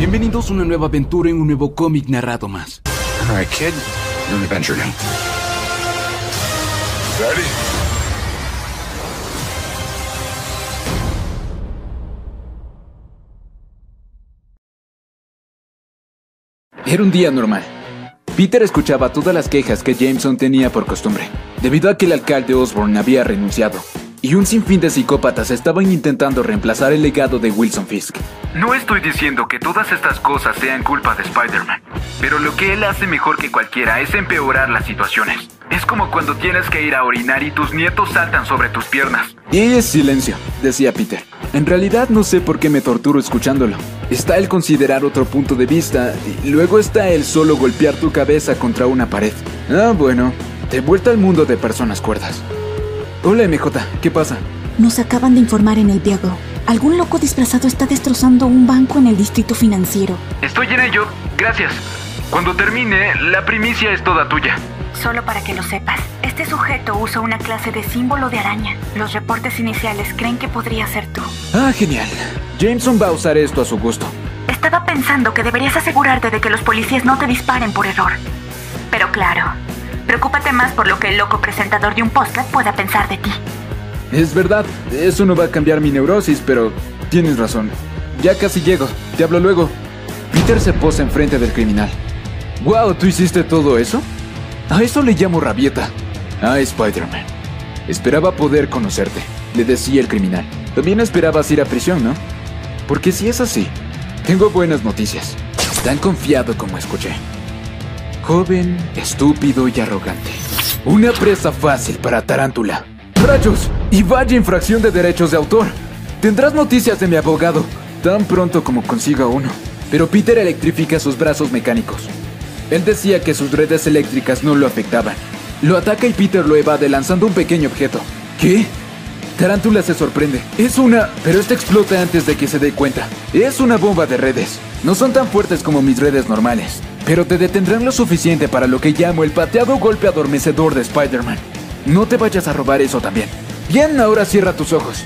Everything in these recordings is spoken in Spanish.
Bienvenidos a una nueva aventura en un nuevo cómic narrado más. All right, kid. You're an adventure now. Ready? Era un día normal. Peter escuchaba todas las quejas que Jameson tenía por costumbre, debido a que el alcalde Osborne había renunciado, y un sinfín de psicópatas estaban intentando reemplazar el legado de Wilson Fisk. No estoy diciendo que todas estas cosas sean culpa de Spider-Man, pero lo que él hace mejor que cualquiera es empeorar las situaciones. Es como cuando tienes que ir a orinar y tus nietos saltan sobre tus piernas. Y es silencio, decía Peter. En realidad no sé por qué me torturo escuchándolo. Está el considerar otro punto de vista y luego está el solo golpear tu cabeza contra una pared. Ah, bueno, de vuelta al mundo de personas cuerdas. Hola MJ, ¿qué pasa? Nos acaban de informar en el Viago. Algún loco disfrazado está destrozando un banco en el distrito financiero. Estoy en ello, gracias. Cuando termine, la primicia es toda tuya. Solo para que lo sepas, este sujeto usa una clase de símbolo de araña. Los reportes iniciales creen que podría ser tú. Ah, genial. Jameson va a usar esto a su gusto. Estaba pensando que deberías asegurarte de que los policías no te disparen por error. Pero claro, preocúpate más por lo que el loco presentador de un podcast pueda pensar de ti. Es verdad, eso no va a cambiar mi neurosis, pero tienes razón. Ya casi llego, te hablo luego. Peter se posa enfrente del criminal. ¡Wow! ¿Tú hiciste todo eso? A eso le llamo rabieta. Ah, Spider-Man. Esperaba poder conocerte, le decía el criminal. También esperabas ir a prisión, ¿no? Porque si es así, tengo buenas noticias. Tan confiado como escuché. Joven, estúpido y arrogante. Una presa fácil para Tarántula. ¡Rayos! Y vaya infracción de derechos de autor. Tendrás noticias de mi abogado tan pronto como consiga uno. Pero Peter electrifica sus brazos mecánicos. Él decía que sus redes eléctricas no lo afectaban. Lo ataca y Peter lo evade lanzando un pequeño objeto. ¿Qué? Tarántula se sorprende. Es una... Pero esta explota antes de que se dé cuenta. Es una bomba de redes. No son tan fuertes como mis redes normales. Pero te detendrán lo suficiente para lo que llamo el pateado golpe adormecedor de Spider-Man. No te vayas a robar eso también. Bien, ahora cierra tus ojos.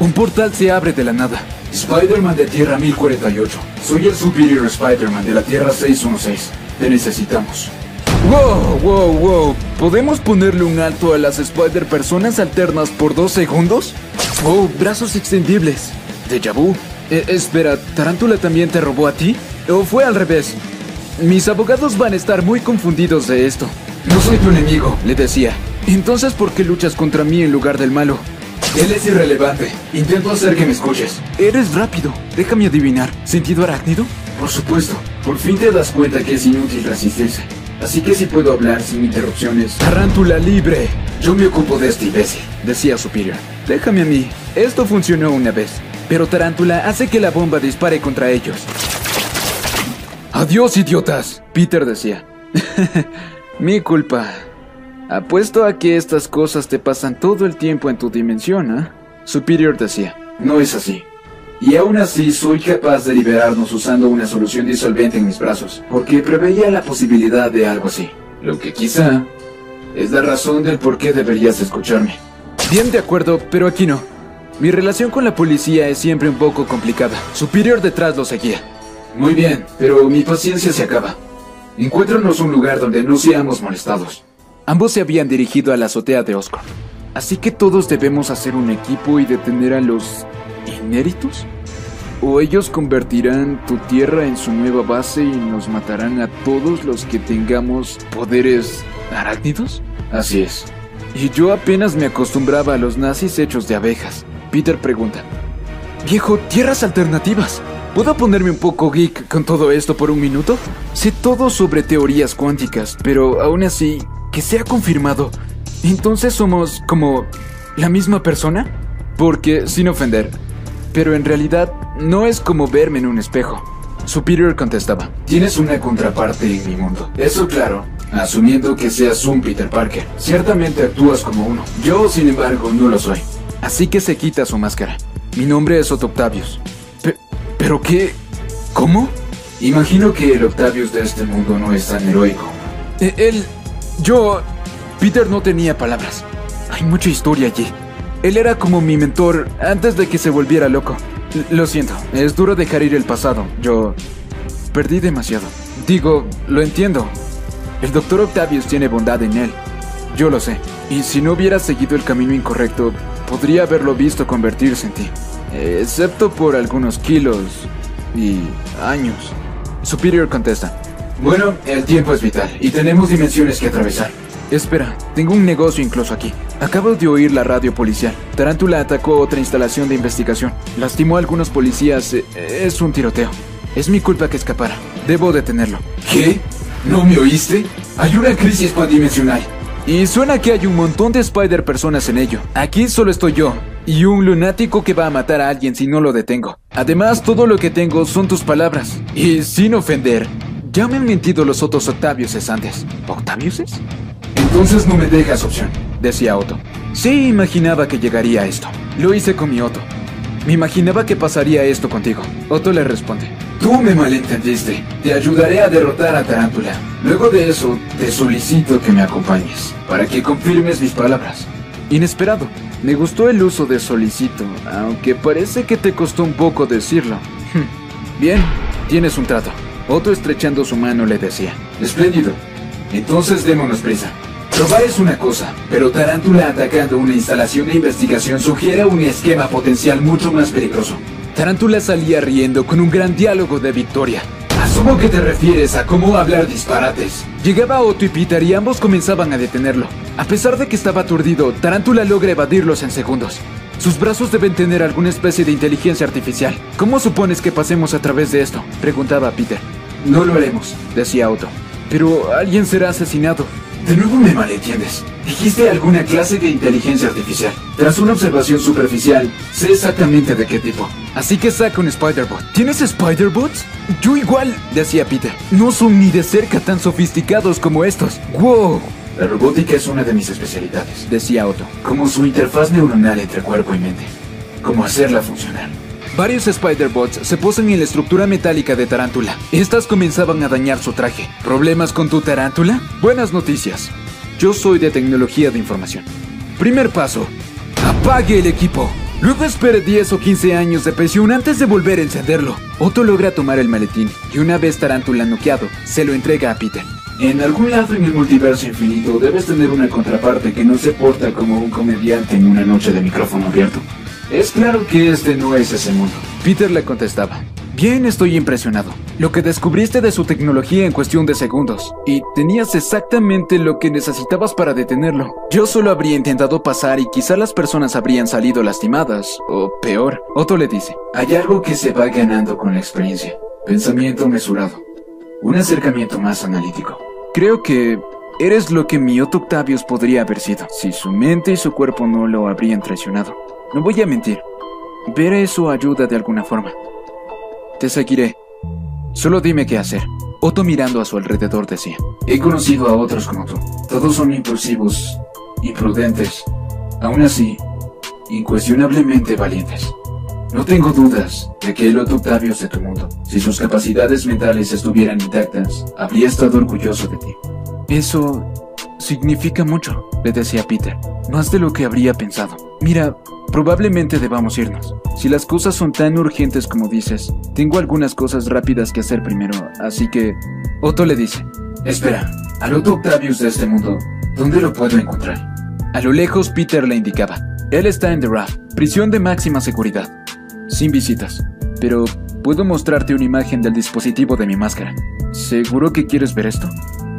Un portal se abre de la nada. Spider-Man de Tierra 1048. Soy el Superior Spider-Man de la Tierra 616. Te necesitamos. Wow, wow, wow. ¿Podemos ponerle un alto a las Spider personas alternas por dos segundos? Oh, brazos extendibles. Deja vu. Eh, espera, ¿Tarántula también te robó a ti? ¿O fue al revés? Mis abogados van a estar muy confundidos de esto. No soy tu enemigo, le decía. Entonces, ¿por qué luchas contra mí en lugar del malo? Él es irrelevante. Intento hacer que me escuches. Eres rápido. Déjame adivinar. ¿Sentido arácnido? Por supuesto. Por fin te das cuenta que es inútil resistirse. Así que si puedo hablar sin interrupciones. Tarántula libre. Yo me ocupo de este imbécil, decía Superior. Déjame a mí. Esto funcionó una vez. Pero Tarántula hace que la bomba dispare contra ellos. Adiós, idiotas, Peter decía. Mi culpa. Apuesto a que estas cosas te pasan todo el tiempo en tu dimensión, ¿eh? Superior decía. No es así. Y aún así soy capaz de liberarnos usando una solución disolvente en mis brazos, porque preveía la posibilidad de algo así. Lo que quizá es la razón del por qué deberías escucharme. Bien de acuerdo, pero aquí no. Mi relación con la policía es siempre un poco complicada. Superior detrás lo seguía. Muy bien, pero mi paciencia se acaba. Encuéntranos un lugar donde no seamos molestados. Ambos se habían dirigido a la azotea de Oscar. Así que todos debemos hacer un equipo y detener a los inéritos. ¿O ellos convertirán tu tierra en su nueva base y nos matarán a todos los que tengamos poderes arácnidos? Así es. Y yo apenas me acostumbraba a los nazis hechos de abejas. Peter pregunta. Viejo, tierras alternativas. ¿Puedo ponerme un poco geek con todo esto por un minuto? Sé todo sobre teorías cuánticas, pero aún así, que sea confirmado. Entonces somos como la misma persona? Porque, sin ofender, pero en realidad no es como verme en un espejo. Superior contestaba. Tienes una contraparte en mi mundo. Eso claro, asumiendo que seas un Peter Parker. Ciertamente actúas como uno. Yo, sin embargo, no lo soy. Así que se quita su máscara. Mi nombre es Otto Octavius. Pe- ¿Pero qué? ¿Cómo? Imagino que el Octavius de este mundo no es tan heroico. Eh, él... Yo... Peter no tenía palabras. Hay mucha historia allí. Él era como mi mentor antes de que se volviera loco. Lo siento, es duro dejar ir el pasado. Yo... perdí demasiado. Digo, lo entiendo. El doctor Octavius tiene bondad en él. Yo lo sé. Y si no hubiera seguido el camino incorrecto, podría haberlo visto convertirse en ti. Excepto por algunos kilos y años. Superior contesta. Bueno, el tiempo es vital y tenemos dimensiones que atravesar. Espera, tengo un negocio incluso aquí. Acabo de oír la radio policial. Tarántula atacó otra instalación de investigación. Lastimó a algunos policías. Eh, Es un tiroteo. Es mi culpa que escapara. Debo detenerlo. ¿Qué? ¿No me oíste? Hay una crisis pandimensional. Y suena que hay un montón de Spider personas en ello. Aquí solo estoy yo. Y un lunático que va a matar a alguien si no lo detengo. Además, todo lo que tengo son tus palabras. Y sin ofender, ya me han mentido los otros Octaviuses antes. ¿Octaviuses? Entonces no me dejas opción. Decía Otto. Sí, imaginaba que llegaría a esto. Lo hice con mi Otto. Me imaginaba que pasaría esto contigo. Otto le responde. Tú me malentendiste. Te ayudaré a derrotar a Tarántula. Luego de eso, te solicito que me acompañes, para que confirmes mis palabras. Inesperado. Me gustó el uso de solicito, aunque parece que te costó un poco decirlo. Hm. Bien, tienes un trato. Otto estrechando su mano le decía. Espléndido. Entonces démonos prisa. Probar es una cosa, pero Tarántula atacando una instalación de investigación sugiere un esquema potencial mucho más peligroso. Tarántula salía riendo con un gran diálogo de victoria. Asumo que te refieres a cómo hablar disparates. Llegaba Otto y Peter y ambos comenzaban a detenerlo. A pesar de que estaba aturdido, Tarántula logra evadirlos en segundos. Sus brazos deben tener alguna especie de inteligencia artificial. ¿Cómo supones que pasemos a través de esto? Preguntaba Peter. No lo haremos. Decía Otto. Pero alguien será asesinado. De nuevo me malentiendes. Dijiste alguna clase de inteligencia artificial. Tras una observación superficial, sé exactamente de qué tipo. Así que saca un Spider-Bot. ¿Tienes Spider-Bots? Yo igual, decía Peter. No son ni de cerca tan sofisticados como estos. ¡Wow! La robótica es una de mis especialidades. Decía Otto. Como su interfaz neuronal entre cuerpo y mente. Cómo hacerla funcionar. Varios Spider-Bots se posan en la estructura metálica de Tarántula. Estas comenzaban a dañar su traje. ¿Problemas con tu Tarántula? Buenas noticias. Yo soy de tecnología de información. Primer paso. Apague el equipo. Luego espere 10 o 15 años de presión antes de volver a encenderlo. Otto logra tomar el maletín y una vez Tarántula noqueado, se lo entrega a Peter. En algún lado en el multiverso infinito debes tener una contraparte que no se porta como un comediante en una noche de micrófono abierto. Es claro que este no es ese mundo. Peter le contestaba. Bien, estoy impresionado. Lo que descubriste de su tecnología en cuestión de segundos. Y tenías exactamente lo que necesitabas para detenerlo. Yo solo habría intentado pasar y quizá las personas habrían salido lastimadas. O peor. Otto le dice. Hay algo que se va ganando con la experiencia. Pensamiento mesurado. Un acercamiento más analítico. Creo que eres lo que mi Otto Octavius podría haber sido, si su mente y su cuerpo no lo habrían traicionado. No voy a mentir. Ver eso ayuda de alguna forma. Te seguiré. Solo dime qué hacer. Otto mirando a su alrededor decía. He conocido a otros como tú. Todos son impulsivos, imprudentes. Aún así, incuestionablemente valientes. No tengo dudas de que el Otto Octavius de tu mundo, si sus capacidades mentales estuvieran intactas, habría estado orgulloso de ti. Eso significa mucho, le decía Peter. Más de lo que habría pensado. Mira, probablemente debamos irnos. Si las cosas son tan urgentes como dices, tengo algunas cosas rápidas que hacer primero, así que... Otto le dice. Espera, al Otto Octavius de este mundo, ¿dónde lo puedo encontrar? A lo lejos Peter le indicaba. Él está en The Raft, prisión de máxima seguridad. Sin visitas. Pero puedo mostrarte una imagen del dispositivo de mi máscara. ¿Seguro que quieres ver esto?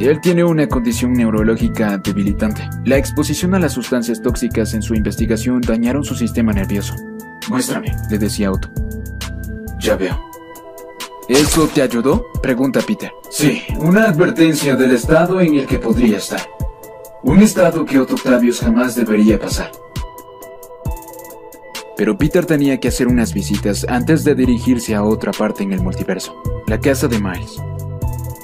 Él tiene una condición neurológica debilitante. La exposición a las sustancias tóxicas en su investigación dañaron su sistema nervioso. Muéstrame, Le decía Otto. ya veo. ¿Eso te ayudó? Pregunta Peter. Sí, una advertencia del estado en el que podría estar. Un estado que Otto Octavius jamás debería pasar. Pero Peter tenía que hacer unas visitas antes de dirigirse a otra parte en el multiverso, la casa de Miles.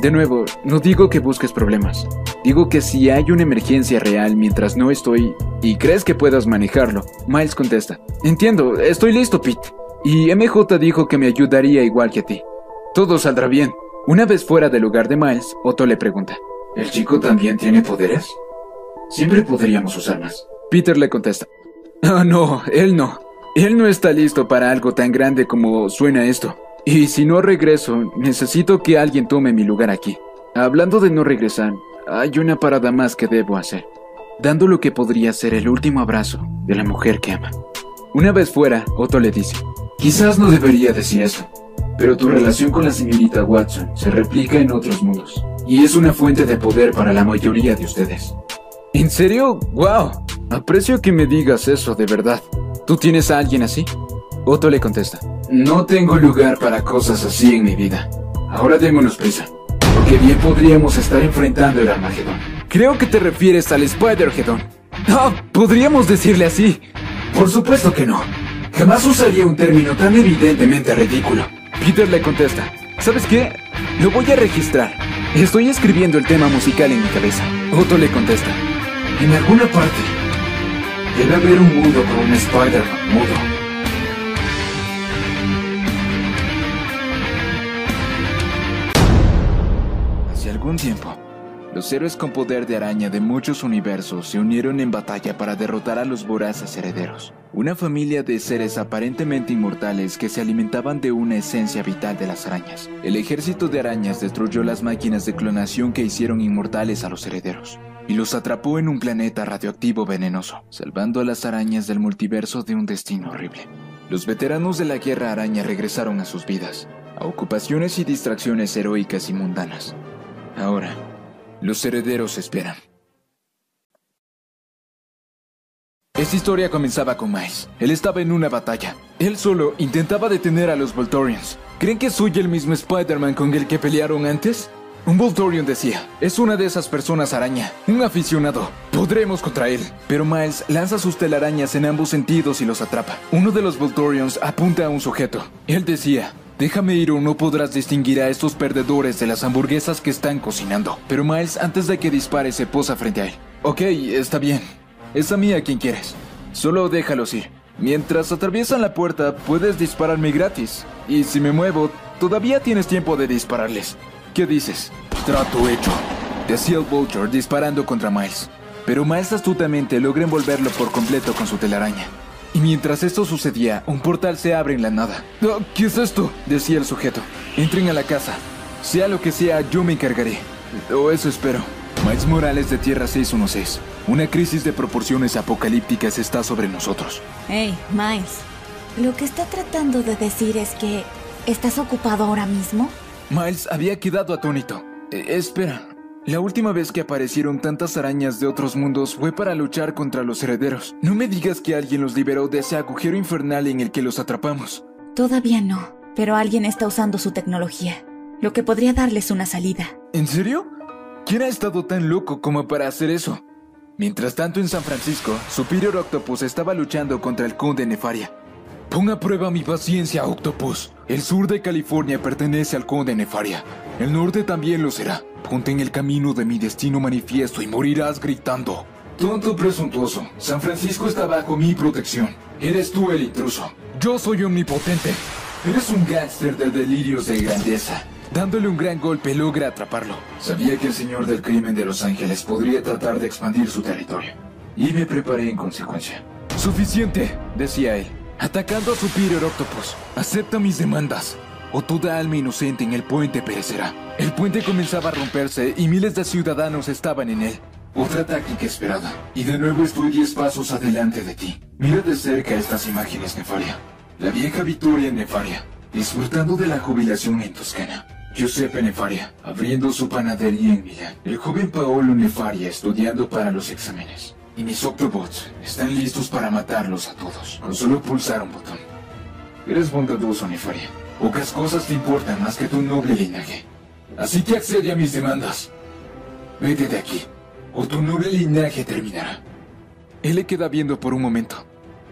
De nuevo, no digo que busques problemas. Digo que si hay una emergencia real mientras no estoy y crees que puedas manejarlo, Miles contesta. Entiendo, estoy listo, Pete. Y MJ dijo que me ayudaría igual que a ti. Todo saldrá bien. Una vez fuera del lugar de Miles, Otto le pregunta. ¿El chico también tiene poderes? Siempre podríamos usar más. Peter le contesta. Ah, no, él no. Él no está listo para algo tan grande como suena esto. Y si no regreso, necesito que alguien tome mi lugar aquí. Hablando de no regresar, hay una parada más que debo hacer, dando lo que podría ser el último abrazo de la mujer que ama. Una vez fuera, Otto le dice, Quizás no debería decir eso, pero tu relación con la señorita Watson se replica en otros mundos, y es una fuente de poder para la mayoría de ustedes. ¿En serio? ¡Wow! Aprecio que me digas eso, de verdad. ¿Tú tienes a alguien así? Otto le contesta. No tengo lugar para cosas así en mi vida. Ahora démonos prisa, porque bien podríamos estar enfrentando el Armagedón. Creo que te refieres al Spider-Geddon. Ah, podríamos decirle así. Por supuesto que no. Jamás usaría un término tan evidentemente ridículo. Peter le contesta. ¿Sabes qué? Lo voy a registrar. Estoy escribiendo el tema musical en mi cabeza. Otto le contesta. En alguna parte debe haber un mundo con un Spider-Man mudo. Hace algún tiempo, los héroes con poder de araña de muchos universos se unieron en batalla para derrotar a los voraces herederos, una familia de seres aparentemente inmortales que se alimentaban de una esencia vital de las arañas. El ejército de arañas destruyó las máquinas de clonación que hicieron inmortales a los herederos y los atrapó en un planeta radioactivo venenoso, salvando a las arañas del multiverso de un destino horrible. Los veteranos de la guerra araña regresaron a sus vidas, a ocupaciones y distracciones heroicas y mundanas. Ahora, los herederos esperan. Esta historia comenzaba con Miles. Él estaba en una batalla. Él solo intentaba detener a los Voltorians. ¿Creen que soy el mismo Spider-Man con el que pelearon antes? Un Voltorian decía, es una de esas personas araña, un aficionado. Podremos contra él. Pero Miles lanza sus telarañas en ambos sentidos y los atrapa. Uno de los Voltorians apunta a un sujeto. Él decía, Déjame ir o no podrás distinguir a estos perdedores de las hamburguesas que están cocinando. Pero Miles, antes de que dispare, se posa frente a él. Ok, está bien. Es a mí a quien quieres. Solo déjalos ir. Mientras atraviesan la puerta, puedes dispararme gratis. Y si me muevo, todavía tienes tiempo de dispararles. ¿Qué dices? Trato hecho. Decía el Vulture disparando contra Miles. Pero Miles astutamente logra envolverlo por completo con su telaraña. Y mientras esto sucedía, un portal se abre en la nada. "Ah, ¿Qué es esto? decía el sujeto. Entren a la casa. Sea lo que sea, yo me encargaré. O eso espero. Miles Morales de Tierra 616. Una crisis de proporciones apocalípticas está sobre nosotros. Hey, Miles. Lo que está tratando de decir es que... ¿Estás ocupado ahora mismo? Miles había quedado atónito. Eh, espera, la última vez que aparecieron tantas arañas de otros mundos fue para luchar contra los herederos. No me digas que alguien los liberó de ese agujero infernal en el que los atrapamos. Todavía no, pero alguien está usando su tecnología, lo que podría darles una salida. ¿En serio? ¿Quién ha estado tan loco como para hacer eso? Mientras tanto, en San Francisco, Superior Octopus estaba luchando contra el Conde Nefaria. Pon a prueba mi paciencia, Octopus. El sur de California pertenece al Conde Nefaria. El norte también lo será. Ponte en el camino de mi destino manifiesto y morirás gritando. Tonto presuntuoso, San Francisco está bajo mi protección. Eres tú el intruso. Yo soy omnipotente. Eres un gángster de delirios de grandeza. Dándole un gran golpe logra atraparlo. Sabía que el señor del crimen de Los Ángeles podría tratar de expandir su territorio. Y me preparé en consecuencia. Suficiente, decía él, atacando a Superior Octopus. Acepta mis demandas, o toda alma inocente en el puente perecerá. El puente comenzaba a romperse y miles de ciudadanos estaban en él. Otra táctica esperada. Y de nuevo estoy diez pasos adelante de ti. Mira de cerca estas imágenes, Nefaria. La vieja Victoria Nefaria, disfrutando de la jubilación en Toscana. Giuseppe Nefaria, abriendo su panadería en Milán. El joven Paolo Nefaria estudiando para los exámenes. Y mis Octobots están listos para matarlos a todos, con solo pulsar un botón. Eres bondadoso, Nefaria. Pocas cosas te importan más que tu noble linaje. Así que accede a mis demandas. Vete de aquí, o tu noble linaje terminará. Él le queda viendo por un momento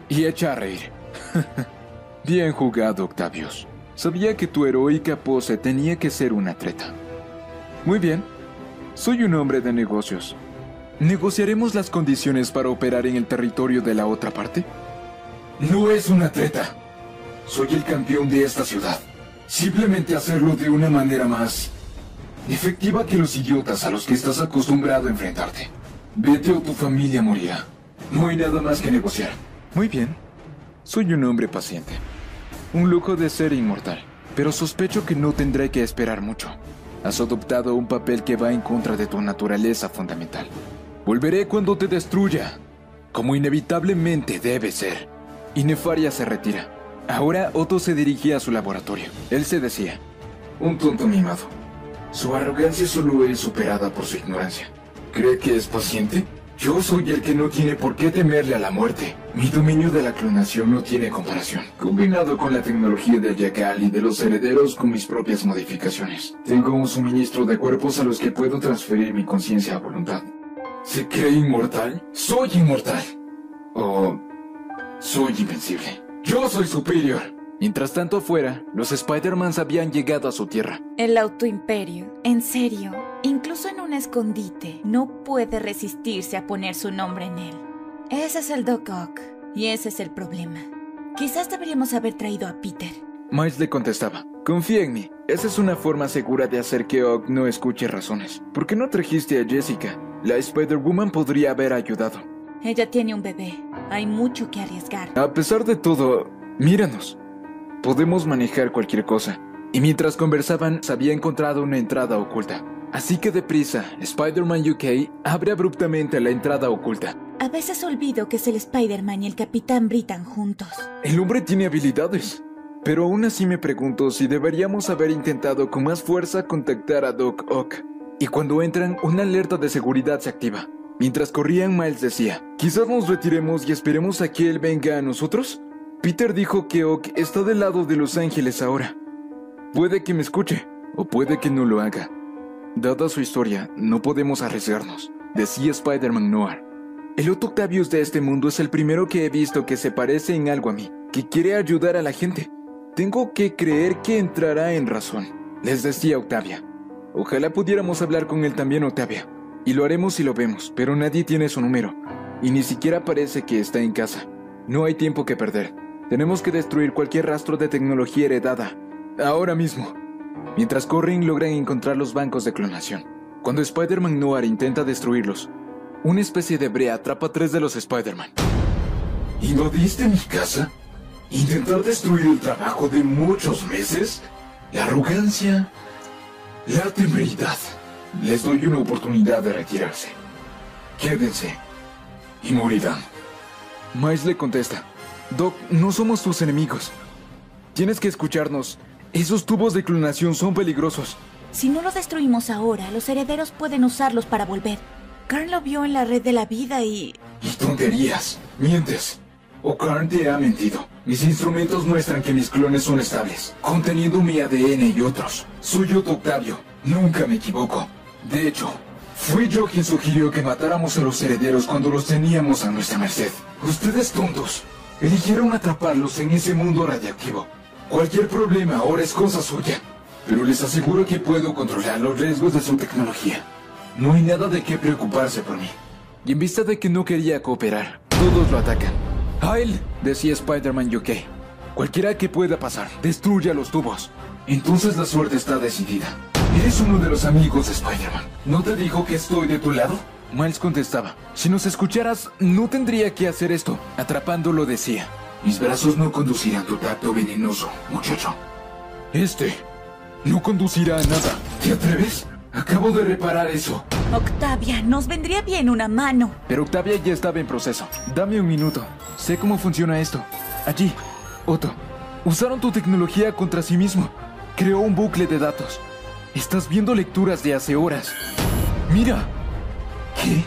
y echa a reír. Bien jugado, Octavius. Sabía que tu heroica pose tenía que ser una treta. Muy bien. Soy un hombre de negocios. ¿Negociaremos las condiciones para operar en el territorio de la otra parte? No es una treta. Soy el campeón de esta ciudad. Simplemente hacerlo de una manera más efectiva que los idiotas a los que estás acostumbrado a enfrentarte. Vete o tu familia morirá. No hay nada más que negociar. Muy bien. Soy un hombre paciente. Un lujo de ser inmortal. pero sospecho que no tendré que esperar mucho. Has adoptado un papel que va en contra de tu naturaleza fundamental. Volveré cuando te destruya, como inevitablemente debe ser. Y Nefaria se retira. Ahora Otto se dirigía a su laboratorio. Él se decía, Un tonto mimado. Su arrogancia solo es superada por su ignorancia. ¿Cree que es paciente? Yo soy el que no tiene por qué temerle a la muerte. Mi dominio de la clonación no tiene comparación. Combinado con la tecnología del Yakal y de los herederos con mis propias modificaciones. Tengo un suministro de cuerpos a los que puedo transferir mi conciencia a voluntad. ¿Se cree inmortal? Soy inmortal. O soy invencible. Yo soy superior. Mientras tanto afuera, los Spider-Mans habían llegado a su tierra. El autoimperio, en serio, incluso en un escondite, no puede resistirse a poner su nombre en él. Ese es el Doc Ock, y ese es el problema. Quizás deberíamos haber traído a Peter. Miles le contestaba, confía en mí, esa es una forma segura de hacer que Ock no escuche razones. ¿Por qué no trajiste a Jessica? La Spider-Woman podría haber ayudado. Ella tiene un bebé, hay mucho que arriesgar. A pesar de todo, míranos. Podemos manejar cualquier cosa. Y mientras conversaban, se había encontrado una entrada oculta. Así que deprisa, Spider-Man UK abre abruptamente la entrada oculta. A veces olvido que es el Spider-Man y el Capitán Britain juntos. El hombre tiene habilidades. Pero aún así me pregunto si deberíamos haber intentado con más fuerza contactar a Doc Ock. Y cuando entran, una alerta de seguridad se activa. Mientras corrían, Miles decía, quizás nos retiremos y esperemos a que él venga a nosotros. Peter dijo que Ock está del lado de Los Ángeles ahora. Puede que me escuche, o puede que no lo haga. Dada su historia, no podemos arriesgarnos, decía Spider-Man Noir. El Otto Octavius de este mundo es el primero que he visto que se parece en algo a mí, que quiere ayudar a la gente. Tengo que creer que entrará en razón, les decía Octavia. Ojalá pudiéramos hablar con él también, Octavia. Y lo haremos si lo vemos, pero nadie tiene su número. Y ni siquiera parece que está en casa. No hay tiempo que perder. Tenemos que destruir cualquier rastro de tecnología heredada. Ahora mismo. Mientras corren, logran encontrar los bancos de clonación. Cuando Spider-Man Noir intenta destruirlos, una especie de brea atrapa a tres de los Spider-Man. ¿Invadiste mi casa? ¿Intentar destruir el trabajo de muchos meses? La arrogancia, la temeridad. Les doy una oportunidad de retirarse. Quédense y morirán. Miles le contesta, Doc, no somos tus enemigos. Tienes que escucharnos. Esos tubos de clonación son peligrosos. Si no los destruimos ahora, los herederos pueden usarlos para volver. Carl lo vio en la red de la vida y... Y tonterías. Mientes. O'Karn te ha mentido. Mis instrumentos muestran que mis clones son estables, conteniendo mi ADN y otros. Soy Otto Octavio. Nunca me equivoco. De hecho, fui yo quien sugirió que matáramos a los herederos cuando los teníamos a nuestra merced. Ustedes tontos. Eligieron atraparlos en ese mundo radiactivo. Cualquier problema ahora es cosa suya. Pero les aseguro que puedo controlar los riesgos de su tecnología. No hay nada de qué preocuparse por mí. Y en vista de que no quería cooperar, todos lo atacan. ¡A él! decía Spider-Man UK. Cualquiera que pueda pasar, destruya los tubos. Entonces la suerte está decidida. Eres uno de los amigos de Spider-Man. ¿No te dijo que estoy de tu lado? Miles contestaba, si nos escucharas, no tendría que hacer esto. Atrapándolo decía, Mis brazos no conducirán tu tacto venenoso, muchacho. este no conducirá a nada. ¿Te atreves? Acabo de reparar eso. Octavia, nos vendría bien una mano. Pero Octavia ya estaba en proceso. Dame un minuto. Sé cómo funciona esto. Allí, Otto. Usaron tu tecnología contra sí mismo. Creó un bucle de datos. Estás viendo lecturas de hace horas. Mira. ¿Qué?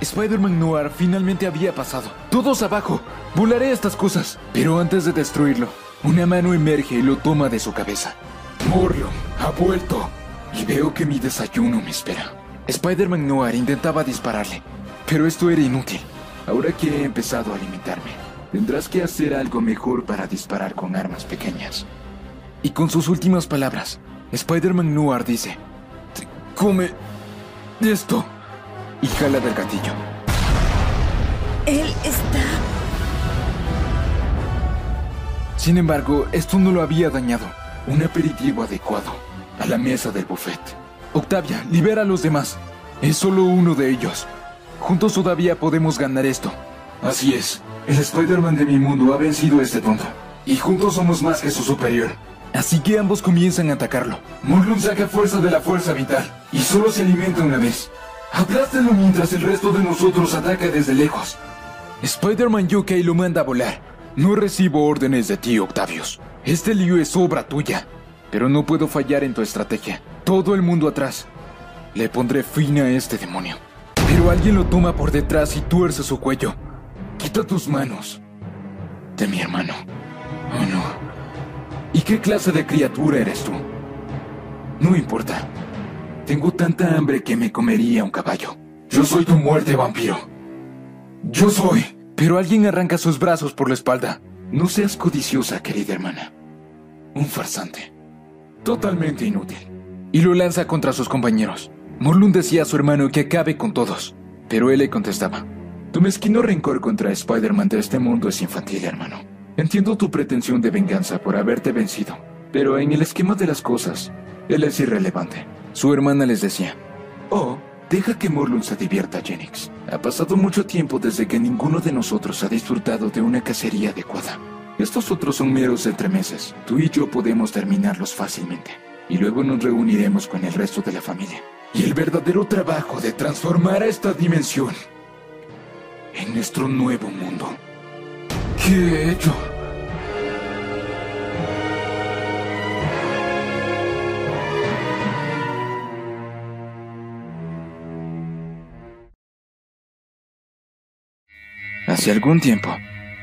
Spider-Man Noir finalmente había pasado. Todos abajo. Volaré estas cosas. Pero antes de destruirlo, una mano emerge y lo toma de su cabeza. Morlo, ha vuelto. Y veo que mi desayuno me espera. Spider-Man Noir intentaba dispararle, pero esto era inútil. Ahora que he empezado a alimentarme, tendrás que hacer algo mejor para disparar con armas pequeñas. Y con sus últimas palabras, Spider-Man Noir dice, "Te come esto y jala del gatillo. Él está... Sin embargo, esto no lo había dañado. Un aperitivo adecuado a la mesa del buffet. Octavia, libera a los demás. Es solo uno de ellos. Juntos todavía podemos ganar esto. Así es. El Spider-Man de mi mundo ha vencido a este tonto. Y juntos somos más que su superior. Así que ambos comienzan a atacarlo. Morlun saca fuerza de la fuerza vital y solo se alimenta una vez. Aplástalo mientras el resto de nosotros ataca desde lejos. Spider-Man UK lo manda a volar. No recibo órdenes de ti, Octavius. Este lío es obra tuya. Pero no puedo fallar en tu estrategia. Todo el mundo atrás. Le pondré fin a este demonio. Pero alguien lo toma por detrás y tuerce su cuello. Quita tus manos de mi hermano. Oh no. ¿Y qué clase de criatura eres tú? No importa. Tengo tanta hambre que me comería un caballo. Yo soy tu muerte, vampiro. Yo soy. Pero alguien arranca sus brazos por la espalda. No seas codiciosa, querida hermana. Un farsante. Totalmente inútil. Y lo lanza contra sus compañeros. Morlun decía a su hermano que acabe con todos, pero él le contestaba. Tu mezquino rencor contra Spider-Man de este mundo es infantil, hermano. Entiendo tu pretensión de venganza por haberte vencido, pero en el esquema de las cosas, él es irrelevante. Su hermana les decía, Oh, deja que Morlun se divierta, Jennings. Ha pasado mucho tiempo desde que ninguno de nosotros ha disfrutado de una cacería adecuada. Estos otros son meros entremeses. Tú y yo podemos terminarlos fácilmente. Y luego nos reuniremos con el resto de la familia. Y el verdadero trabajo de transformar esta dimensión en nuestro nuevo mundo. ¿Qué he hecho? Hace algún tiempo,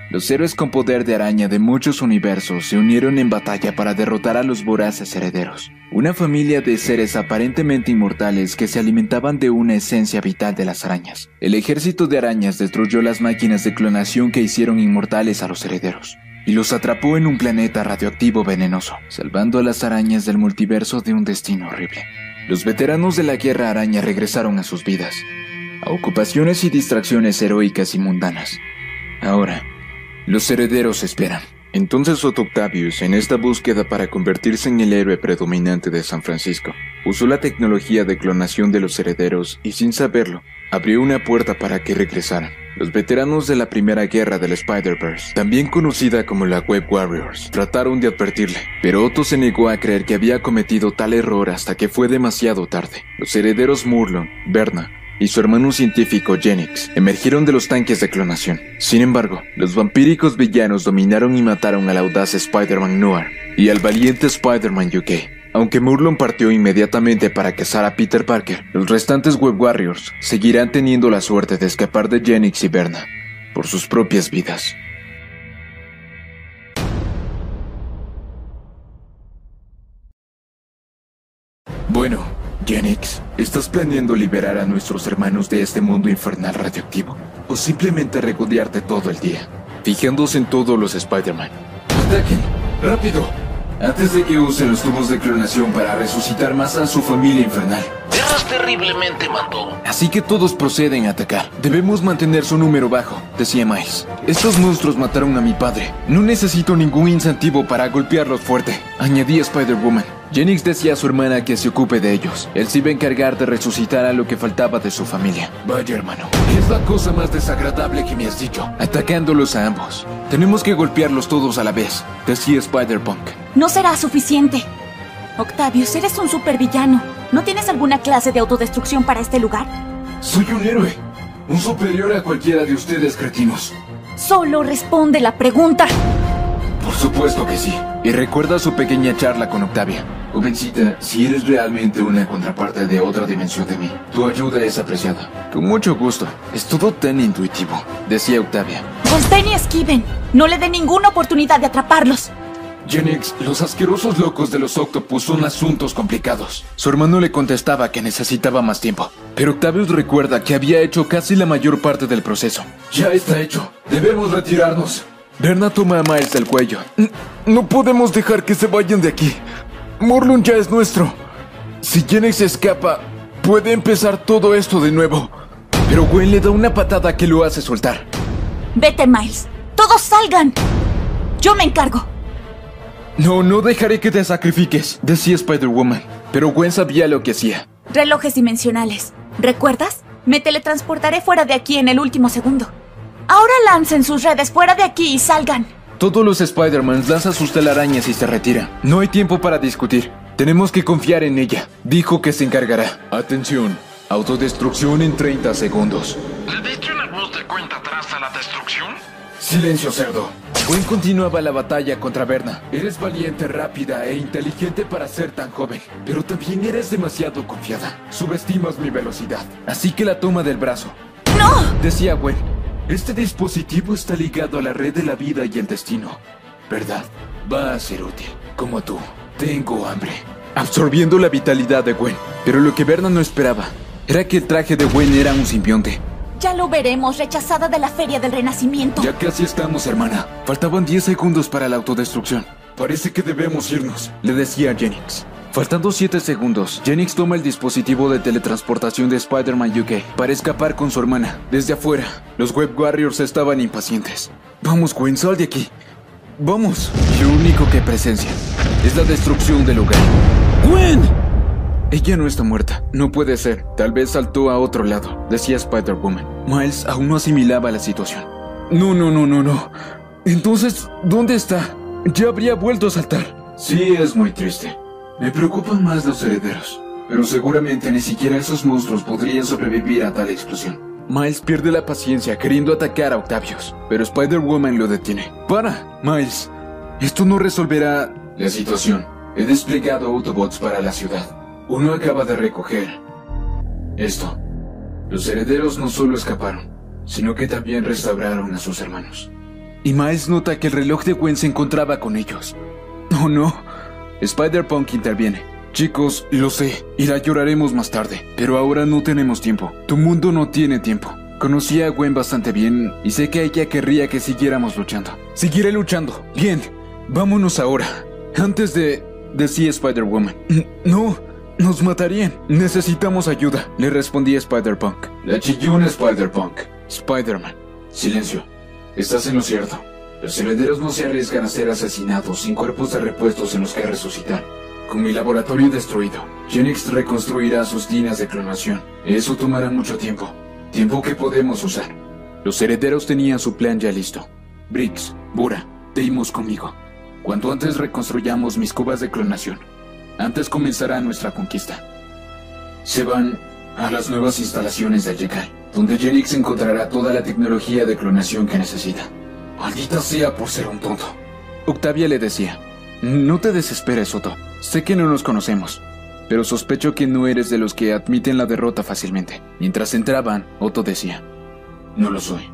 los héroes con poder de araña de muchos universos se unieron en batalla para derrotar a los voraces herederos, una familia de seres aparentemente inmortales que se alimentaban de una esencia vital de las arañas. El ejército de arañas destruyó las máquinas de clonación que hicieron inmortales a los herederos y los atrapó en un planeta radioactivo venenoso, salvando a las arañas del multiverso de un destino horrible. Los veteranos de la guerra araña regresaron a sus vidas, a ocupaciones y distracciones heroicas y mundanas. Ahora, los herederos esperan. Entonces Otto Octavius, en esta búsqueda para convertirse en el héroe predominante de San Francisco, usó la tecnología de clonación de los herederos y sin saberlo, abrió una puerta para que regresaran. Los veteranos de la primera guerra del Spider-Verse, también conocida como la Web Warriors, trataron de advertirle, pero Otto se negó a creer que había cometido tal error hasta que fue demasiado tarde. Los herederos Murlon, Berna, y su hermano científico Genix emergieron de los tanques de clonación. Sin embargo, los vampíricos villanos dominaron y mataron al audaz Spider-Man Noir y al valiente Spider-Man UK. Aunque Murlon partió inmediatamente para cazar a Peter Parker, los restantes Web Warriors seguirán teniendo la suerte de escapar de Genix y Berna por sus propias vidas. Bueno, Genix, ¿estás planeando liberar a nuestros hermanos de este mundo infernal radioactivo? ¿O simplemente regodearte todo el día? Fijándose en todos los Spider-Man. ¡Ataquen! ¡Rápido! Antes de que usen los tubos de clonación para resucitar más a su familia infernal. Erras terriblemente, mandó. Así que todos proceden a atacar. Debemos mantener su número bajo, decía Miles. Estos monstruos mataron a mi padre. No necesito ningún incentivo para golpearlos fuerte, añadía Spider-Woman. Jennings decía a su hermana que se ocupe de ellos. Él se iba a encargar de resucitar a lo que faltaba de su familia. Vaya hermano, ¿qué es la cosa más desagradable que me has dicho? Atacándolos a ambos. Tenemos que golpearlos todos a la vez, decía Spider-Punk. No será suficiente. Octavius, eres un supervillano. ¿No tienes alguna clase de autodestrucción para este lugar? Soy un héroe. Un superior a cualquiera de ustedes, cretinos. Solo responde la pregunta. Por supuesto que sí. Y recuerda su pequeña charla con Octavia. Jovencita, si eres realmente una contraparte de otra dimensión de mí, tu ayuda es apreciada. Con mucho gusto. Es todo tan intuitivo, decía Octavia. Consten y esquiven. No le den ninguna oportunidad de atraparlos. Genix, los asquerosos locos de los Octopus son asuntos complicados. Su hermano le contestaba que necesitaba más tiempo, pero Octavius recuerda que había hecho casi la mayor parte del proceso. Ya está hecho. Debemos retirarnos. Berna toma a Miles del cuello. No podemos dejar que se vayan de aquí. Morlun ya es nuestro. Si Genix escapa, puede empezar todo esto de nuevo. Pero Gwen le da una patada que lo hace soltar. Vete, Miles. Todos salgan. Yo me encargo. No, no dejaré que te sacrifiques, decía Spider-Woman. Pero Gwen sabía lo que hacía. Relojes dimensionales. ¿Recuerdas? Me teletransportaré fuera de aquí en el último segundo. Ahora lancen sus redes fuera de aquí y salgan. Todos los Spider-Man lanzan sus telarañas y se retira. No hay tiempo para discutir. Tenemos que confiar en ella. Dijo que se encargará. Atención. Autodestrucción en 30 segundos. ¿Le diste una voz de cuenta atrás a la destrucción? Silencio, cerdo. Gwen continuaba la batalla contra Berna. Eres valiente, rápida e inteligente para ser tan joven, pero también eres demasiado confiada. Subestimas mi velocidad. Así que la toma del brazo. ¡No! Decía Gwen. Este dispositivo está ligado a la red de la vida y el destino. ¿Verdad? Va a ser útil. Como tú. Tengo hambre. Absorbiendo la vitalidad de Gwen. Pero lo que Berna no esperaba era que el traje de Gwen era un simbionte. Ya lo veremos, rechazada de la Feria del Renacimiento. Ya casi estamos, hermana. Faltaban 10 segundos para la autodestrucción. Parece que debemos irnos. Le decía Jennings. Faltando 7 segundos, Jennings toma el dispositivo de teletransportación de Spider-Man UK para escapar con su hermana. Desde afuera, los Web Warriors estaban impacientes. Vamos, Gwen, sal de aquí. Vamos. Lo único que presencia es la destrucción del lugar. ¡Gwen! Ella no está muerta. No puede ser. Tal vez saltó a otro lado, decía Spider-Woman. Miles aún no asimilaba la situación. No, no, no, no, no. Entonces, ¿dónde está? Ya habría vuelto a saltar. Sí, es muy triste. Me preocupan más los herederos. Pero seguramente ni siquiera esos monstruos podrían sobrevivir a tal explosión. Miles pierde la paciencia queriendo atacar a Octavius, pero Spider-Woman lo detiene. ¡Para! Miles, esto no resolverá... La situación. He desplegado Autobots para la ciudad. Uno acaba de recoger esto. Los herederos no solo escaparon, sino que también restauraron a sus hermanos. Y Miles nota que el reloj de Gwen se encontraba con ellos. Oh no. Spider-Punk interviene. Chicos, lo sé, y la lloraremos más tarde, pero ahora no tenemos tiempo. Tu mundo no tiene tiempo. Conocí a Gwen bastante bien y sé que ella querría que siguiéramos luchando. Seguiré luchando. Bien, vámonos ahora. Antes de... decía Spider-Woman. No, nos matarían. Necesitamos ayuda, le respondía Spider-Punk. La chillona Spider-Punk. Spider-Man. Silencio. Estás en lo cierto. Los herederos no se arriesgan a ser asesinados sin cuerpos de repuestos en los que resucitar. Con mi laboratorio destruido, Genix reconstruirá sus líneas de clonación. Eso tomará mucho tiempo. Tiempo que podemos usar. Los herederos tenían su plan ya listo. Briggs, Bura, Deimos conmigo. Cuanto antes reconstruyamos mis cubas de clonación, antes comenzará nuestra conquista. Se van a las nuevas instalaciones del Yekai, donde Genix encontrará toda la tecnología de clonación que necesita. Maldita sea por ser un tonto. Octavia le decía, no te desesperes, Otto. Sé que no nos conocemos, pero sospecho que no eres de los que admiten la derrota fácilmente. Mientras entraban, Otto decía, No lo soy.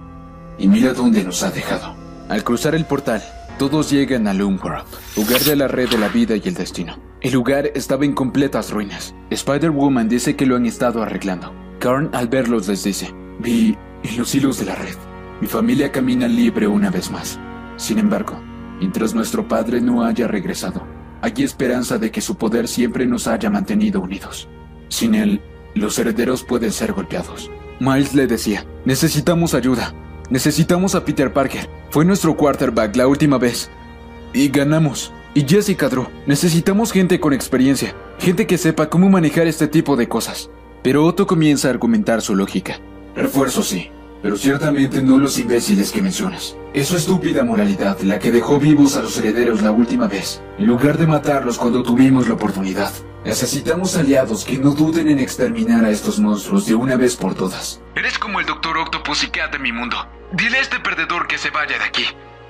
Y mira dónde nos ha dejado. Al cruzar el portal, todos llegan a Loomworld, lugar de la red de la vida y el destino. El lugar estaba en completas ruinas. Spider-Woman dice que lo han estado arreglando. Karn al verlos les dice, Vi en los hilos de la red. Mi familia camina libre una vez más. Sin embargo, mientras nuestro padre no haya regresado, hay esperanza de que su poder siempre nos haya mantenido unidos. Sin él, los herederos pueden ser golpeados. Miles le decía, necesitamos ayuda. Necesitamos a Peter Parker. Fue nuestro quarterback la última vez. Y ganamos. Y Jessica Drew. Necesitamos gente con experiencia. Gente que sepa cómo manejar este tipo de cosas. Pero Otto comienza a argumentar su lógica. Refuerzo sí, pero ciertamente no los imbéciles que mencionas. Es su estúpida moralidad la que dejó vivos a los herederos la última vez, en lugar de matarlos cuando tuvimos la oportunidad. Necesitamos aliados que no duden en exterminar a estos monstruos de una vez por todas. Eres como el Doctor Octopus y de mi mundo. Dile a este perdedor que se vaya de aquí.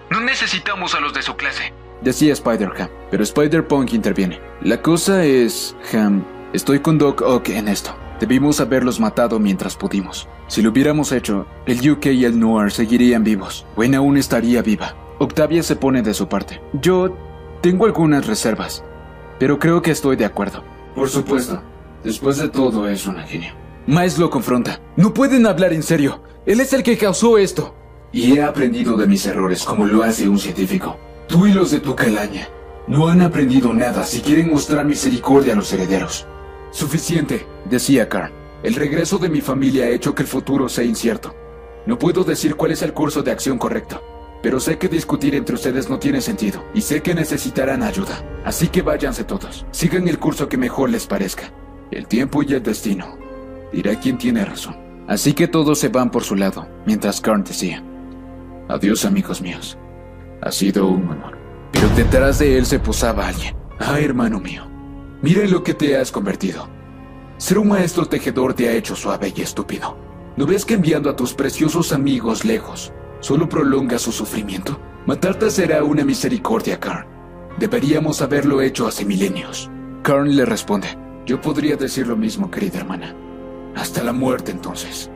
No necesitamos a los de su clase. Decía Spider-Ham, pero Spider-Punk interviene. La cosa es, Ham, estoy con Doc Ock en esto. Debimos haberlos matado mientras pudimos. Si lo hubiéramos hecho, el UK y el Noir seguirían vivos. Gwen aún estaría viva. Octavia se pone de su parte. Yo tengo algunas reservas, pero creo que estoy de acuerdo. Por supuesto. Después de todo, es una genio. Miles lo confronta. No pueden hablar en serio. Él es el que causó esto. Y he aprendido de mis errores como lo hace un científico. Tú y los de tu calaña no han aprendido nada si quieren mostrar misericordia a los herederos. Suficiente, decía Karn. El regreso de mi familia ha hecho que el futuro sea incierto. No puedo decir cuál es el curso de acción correcto, pero sé que discutir entre ustedes no tiene sentido y sé que necesitarán ayuda. Así que váyanse todos. Sigan el curso que mejor les parezca. El tiempo y el destino dirá quién tiene razón. Así que todos se van por su lado, mientras Karn decía, Adiós amigos míos. Ha sido un honor. Pero detrás de él se posaba alguien. Ah, hermano mío, mira en lo que te has convertido. Ser un maestro tejedor te ha hecho suave y estúpido. ¿No ves que enviando a tus preciosos amigos lejos solo prolonga su sufrimiento? Matarte será una misericordia, Karn. Deberíamos haberlo hecho hace milenios. Karn le responde, yo podría decir lo mismo, querida hermana. Hasta la muerte entonces.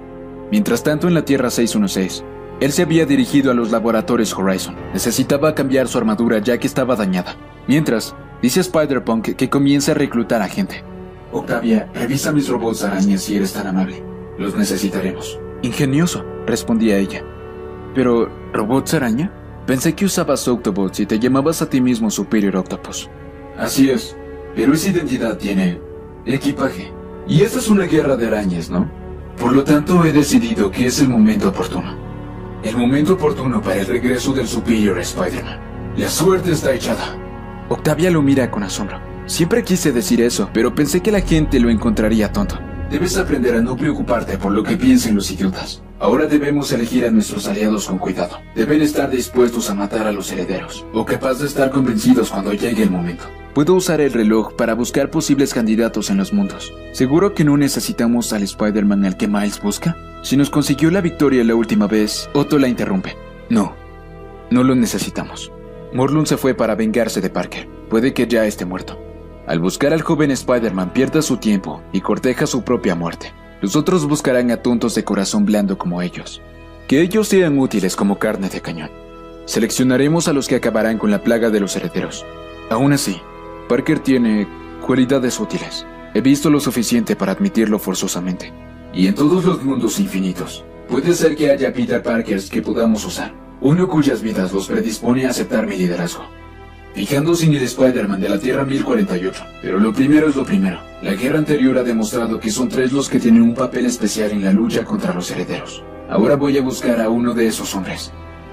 Mientras tanto, en la Tierra 616, él se había dirigido a los laboratorios Horizon. Necesitaba cambiar su armadura ya que estaba dañada. Mientras, dice a Spider-Punk que comienza a reclutar a gente. Octavia, revisa mis robots arañas si eres tan amable. Los necesitaremos. Ingenioso, respondía ella. Pero, ¿robots araña? Pensé que usabas Octobots y te llamabas a ti mismo Superior Octopus. Así es, pero esa identidad tiene equipaje. Y esta es una guerra de arañas, ¿no? Por lo tanto, he decidido que es el momento oportuno. El momento oportuno para el regreso del Superior Spider-Man. La suerte está echada. Octavia lo mira con asombro. Siempre quise decir eso, pero pensé que la gente lo encontraría tonto. Debes aprender a no preocuparte por lo que piensen los idiotas. Ahora debemos elegir a nuestros aliados con cuidado. Deben estar dispuestos a matar a los herederos, o capaz de estar convencidos cuando llegue el momento. Puedo usar el reloj para buscar posibles candidatos en los mundos. ¿Seguro que no necesitamos al Spider-Man al que Miles busca? Si nos consiguió la victoria la última vez, Otto la interrumpe. No, no lo necesitamos. Morlun se fue para vengarse de Parker. Puede que ya esté muerto. Al buscar al joven Spider-Man pierda su tiempo y corteja su propia muerte. Los otros buscarán a tontos de corazón blando como ellos. Que ellos sean útiles como carne de cañón. Seleccionaremos a los que acabarán con la plaga de los herederos. Aún así, Parker tiene cualidades útiles. He visto lo suficiente para admitirlo forzosamente. Y en todos los mundos infinitos, puede ser que haya Peter Parkers que podamos usar. Uno cuyas vidas los predispone a aceptar mi liderazgo. Fijándose en el Spider-Man de la Tierra 1048. Pero lo primero es lo primero. La guerra anterior ha demostrado que son tres los que tienen un papel especial en la lucha contra los herederos. Ahora voy a buscar a uno de esos hombres.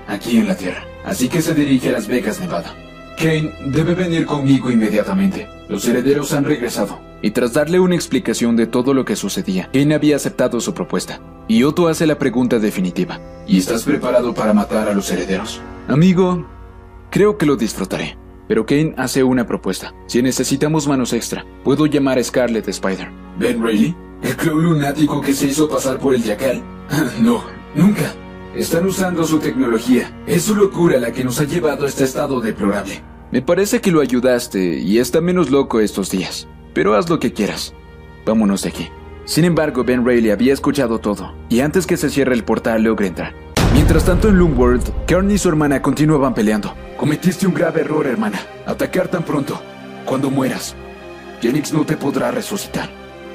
Aquí en la Tierra. Así que se dirige a Las Vegas, Nevada. Kane debe venir conmigo inmediatamente. Los herederos han regresado. Y tras darle una explicación de todo lo que sucedía, Kane había aceptado su propuesta. Y Otto hace la pregunta definitiva. ¿Y estás preparado para matar a los herederos? Amigo, creo que lo disfrutaré. Pero Kane hace una propuesta. Si necesitamos manos extra, puedo llamar a Scarlet Spider. ¿Ben Reilly? ¿El club lunático que se hizo pasar por el Yacal? no, nunca. Están usando su tecnología. Es su locura la que nos ha llevado a este estado deplorable. Me parece que lo ayudaste y está menos loco estos días. Pero haz lo que quieras. Vámonos de aquí. Sin embargo, Ben Reilly había escuchado todo, y antes que se cierre el portal logra entrar. Mientras tanto en Loomworld, Karen y su hermana continuaban peleando. Cometiste un grave error, hermana. Atacar tan pronto. Cuando mueras, Genix no te podrá resucitar.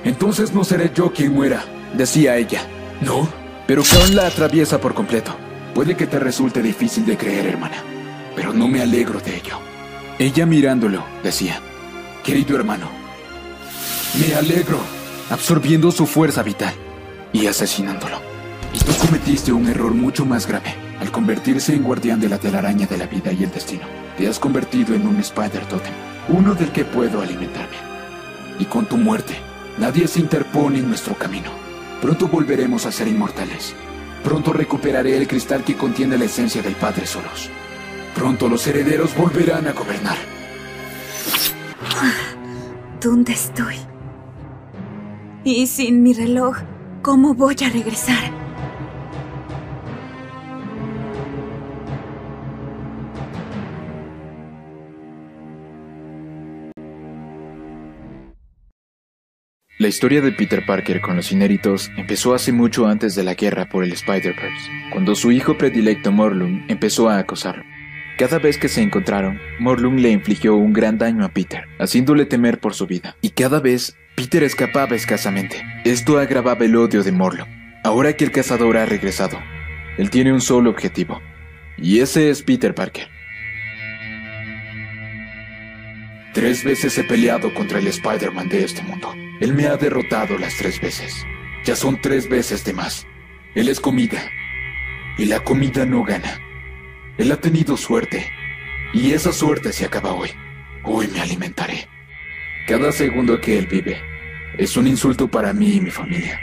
Entonces no seré yo quien muera, decía ella. ¿No? Pero Karen la atraviesa por completo. Puede que te resulte difícil de creer, hermana, pero no me alegro de ello. Ella mirándolo, decía. Querido hermano, me alegro. Absorbiendo su fuerza vital y asesinándolo. Y tú cometiste un error mucho más grave. Al convertirse en guardián de la telaraña de la vida y el destino, te has convertido en un Spider Totem, uno del que puedo alimentarme. Y con tu muerte, nadie se interpone en nuestro camino. Pronto volveremos a ser inmortales. Pronto recuperaré el cristal que contiene la esencia del Padre Solos. Pronto los herederos volverán a gobernar. ¿Dónde estoy? Y sin mi reloj, ¿cómo voy a regresar? La historia de Peter Parker con los inéditos empezó hace mucho antes de la guerra por el Spider-Verse, cuando su hijo predilecto Morlun empezó a acosarlo. Cada vez que se encontraron, Morlun le infligió un gran daño a Peter, haciéndole temer por su vida. Y cada vez, Peter escapaba escasamente. Esto agravaba el odio de Morlun. Ahora que el cazador ha regresado, él tiene un solo objetivo. Y ese es Peter Parker. Tres veces he peleado contra el Spider-Man de este mundo. Él me ha derrotado las tres veces. Ya son tres veces de más. Él es comida. Y la comida no gana. Él ha tenido suerte. Y esa suerte se acaba hoy. Hoy me alimentaré. Cada segundo que él vive es un insulto para mí y mi familia.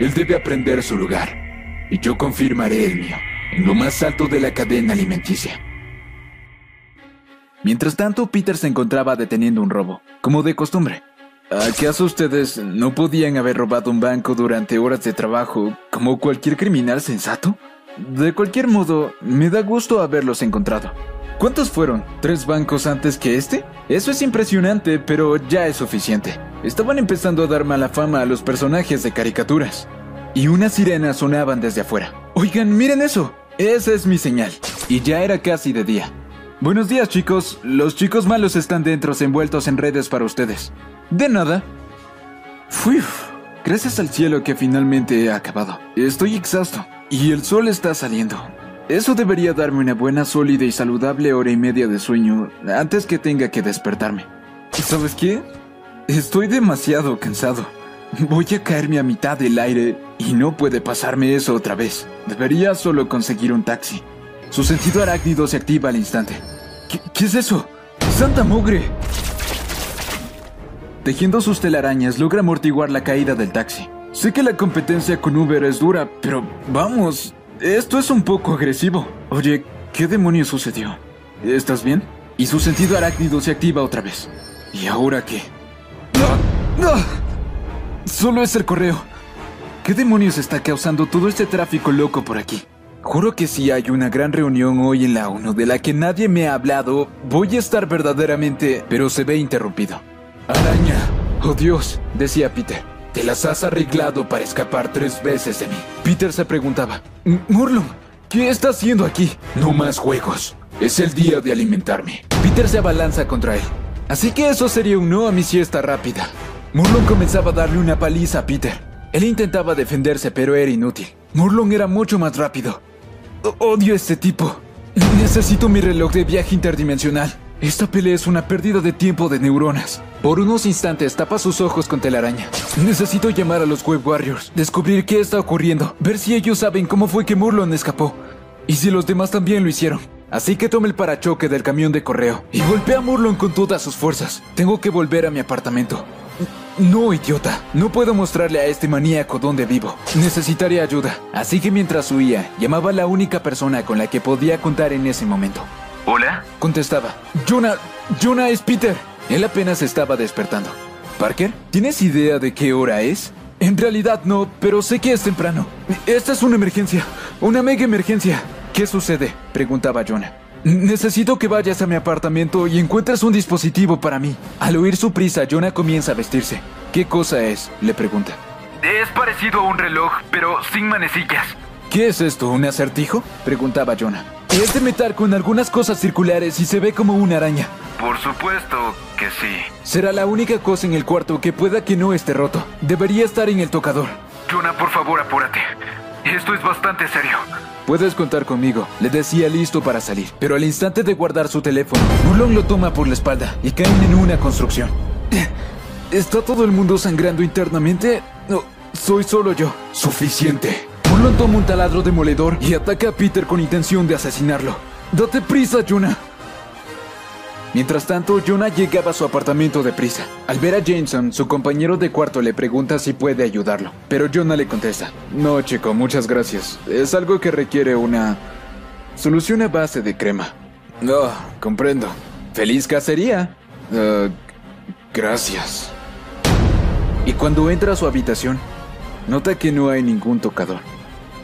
Él debe aprender su lugar. Y yo confirmaré el mío, en lo más alto de la cadena alimenticia. Mientras tanto, Peter se encontraba deteniendo un robo, como de costumbre. ¿Acaso ustedes no podían haber robado un banco durante horas de trabajo como cualquier criminal sensato? De cualquier modo, me da gusto haberlos encontrado. ¿Cuántos fueron? ¿Tres bancos antes que este? Eso es impresionante, pero ya es suficiente. Estaban empezando a dar mala fama a los personajes de caricaturas. Y unas sirenas sonaban desde afuera. Oigan, miren eso. Esa es mi señal. Y ya era casi de día. Buenos días, chicos. Los chicos malos están dentro, envueltos en redes para ustedes. De nada. Uf, gracias al cielo que finalmente he acabado. Estoy exhausto. Y el sol está saliendo. Eso debería darme una buena, sólida y saludable hora y media de sueño antes que tenga que despertarme. ¿Sabes qué? Estoy demasiado cansado. Voy a caerme a mitad del aire y no puede pasarme eso otra vez. Debería solo conseguir un taxi. Su sentido arácnido se activa al instante. ¿Qué, es eso? ¡Santa mugre! Tejiendo sus telarañas, logra amortiguar la caída del taxi. Sé que la competencia con Uber es dura, pero vamos, esto es un poco agresivo. Oye, ¿qué demonios sucedió? ¿Estás bien? Y su sentido arácnido se activa otra vez. ¿Y ahora qué? ¡No! ¡No! Solo es el correo. ¿Qué demonios está causando todo este tráfico loco por aquí? Juro que si hay una gran reunión hoy en la ONU de la que nadie me ha hablado, voy a estar verdaderamente... Pero se ve interrumpido. Araña. Oh Dios, decía Peter. Te las has arreglado para escapar tres veces de mí. Peter se preguntaba. Murlon, ¿qué está haciendo aquí? No más juegos. Es el día de alimentarme. Peter se abalanza contra él. Así que eso sería un no a mi siesta rápida. Murlon comenzaba a darle una paliza a Peter. Él intentaba defenderse, pero era inútil. Murlon era mucho más rápido. Odio a este tipo. Necesito mi reloj de viaje interdimensional. Esta pelea es una pérdida de tiempo de neuronas. Por unos instantes tapa sus ojos con telaraña. Necesito llamar a los Web Warriors, descubrir qué está ocurriendo, ver si ellos saben cómo fue que Murlon escapó. Y si los demás también lo hicieron. Así que toma el parachoque del camión de correo y golpea a Murlon con todas sus fuerzas. Tengo que volver a mi apartamento. No, idiota. No puedo mostrarle a este maníaco dónde vivo. Necesitaré ayuda. Así que mientras huía, llamaba a la única persona con la que podía contar en ese momento. ¿Hola? Contestaba. Jonah, Jonah es Peter. Él apenas estaba despertando. ¿Parker? ¿Tienes idea de qué hora es? En realidad no, pero sé que es temprano. Esta es una emergencia. Una mega emergencia. ¿Qué sucede? Preguntaba Jonah. Necesito que vayas a mi apartamento y encuentres un dispositivo para mí. Al oír su prisa, Jonah comienza a vestirse. ¿Qué cosa es? Le pregunta. Es parecido a un reloj, pero sin manecillas. ¿Qué es esto? ¿Un acertijo? Preguntaba Jonah. Es de metal con algunas cosas circulares y se ve como una araña. Por supuesto que sí. Será la única cosa en el cuarto que pueda que no esté roto. Debería estar en el tocador. Jonah, por favor, apúrate. Esto es bastante serio. Puedes contar conmigo, le decía listo para salir. Pero al instante de guardar su teléfono, Murlon lo toma por la espalda y caen en una construcción. ¿Está todo el mundo sangrando internamente? No, soy solo yo. Suficiente. Murlon toma un taladro demoledor y ataca a Peter con intención de asesinarlo. Date prisa, Jonah. Mientras tanto, Jonah llegaba a su apartamento deprisa. Al ver a Jameson, su compañero de cuarto le pregunta si puede ayudarlo. Pero Jonah le contesta, No, chico, muchas gracias. Es algo que requiere una solución a base de crema. No, comprendo. Feliz cacería. Ah, gracias. Y cuando entra a su habitación, nota que no hay ningún tocador.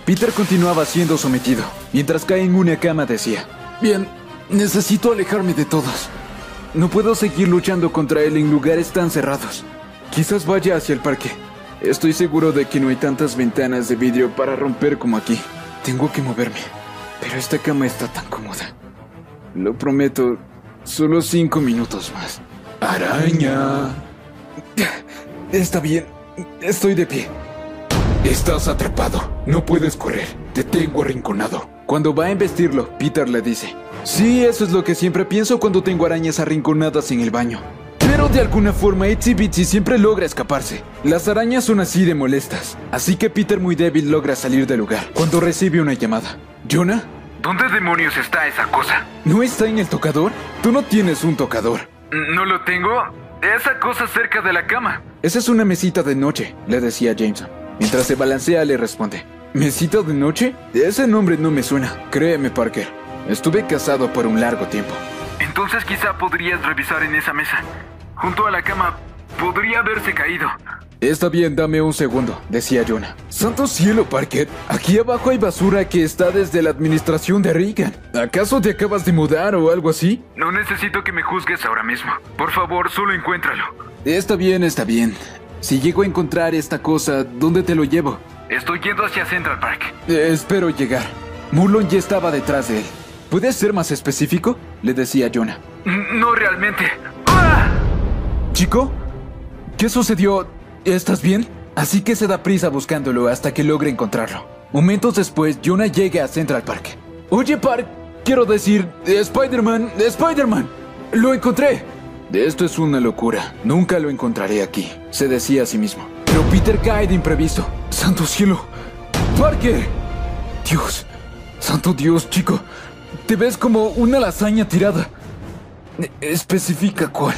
Peter continuaba siendo sometido. Mientras cae en una cama decía, Bien, necesito alejarme de todos. No puedo seguir luchando contra él en lugares tan cerrados. Quizás vaya hacia el parque. Estoy seguro de que no hay tantas ventanas de vidrio para romper como aquí. Tengo que moverme. Pero esta cama está tan cómoda. Lo prometo, solo cinco minutos más. Araña. Está bien, estoy de pie. Estás atrapado. No puedes correr. Te tengo arrinconado. Cuando va a embestirlo, Peter le dice: Sí, eso es lo que siempre pienso cuando tengo arañas arrinconadas en el baño. Pero de alguna forma Itsy Bitsy siempre logra escaparse. Las arañas son así de molestas. Así que Peter muy débil logra salir del lugar cuando recibe una llamada. ¿Jonah? ¿Dónde demonios está esa cosa? ¿No está en el tocador? Tú no tienes un tocador. ¿No lo tengo? Esa cosa cerca de la cama. Esa es una mesita de noche, le decía Jameson. Mientras se balancea, le responde: ¿Mesita de noche? Ese nombre no me suena. Créeme, Parker. Estuve casado por un largo tiempo. Entonces quizá podrías revisar en esa mesa. Junto a la cama podría haberse caído. Está bien, dame un segundo, decía Jonah. Santo cielo, Parker. Aquí abajo hay basura que está desde la administración de Reagan. ¿Acaso te acabas de mudar o algo así? No necesito que me juzgues ahora mismo. Por favor, solo encuéntralo. Está bien, está bien. Si llego a encontrar esta cosa, ¿dónde te lo llevo? Estoy yendo hacia Central Park. Eh, espero llegar. Mulon ya estaba detrás de él. ¿Puedes ser más específico? Le decía Jonah. No realmente. ¡Ah! Chico, ¿qué sucedió? ¿Estás bien? Así que se da prisa buscándolo hasta que logre encontrarlo. Momentos después, Jonah llega a Central Park. Oye, Park, quiero decir, Spider-Man, Spider-Man, lo encontré. Esto es una locura. Nunca lo encontraré aquí, se decía a sí mismo. Pero Peter cae de imprevisto. Santo cielo. Parker. Dios. Santo Dios, chico. Te ves como una lasaña tirada. E- Especifica cuál.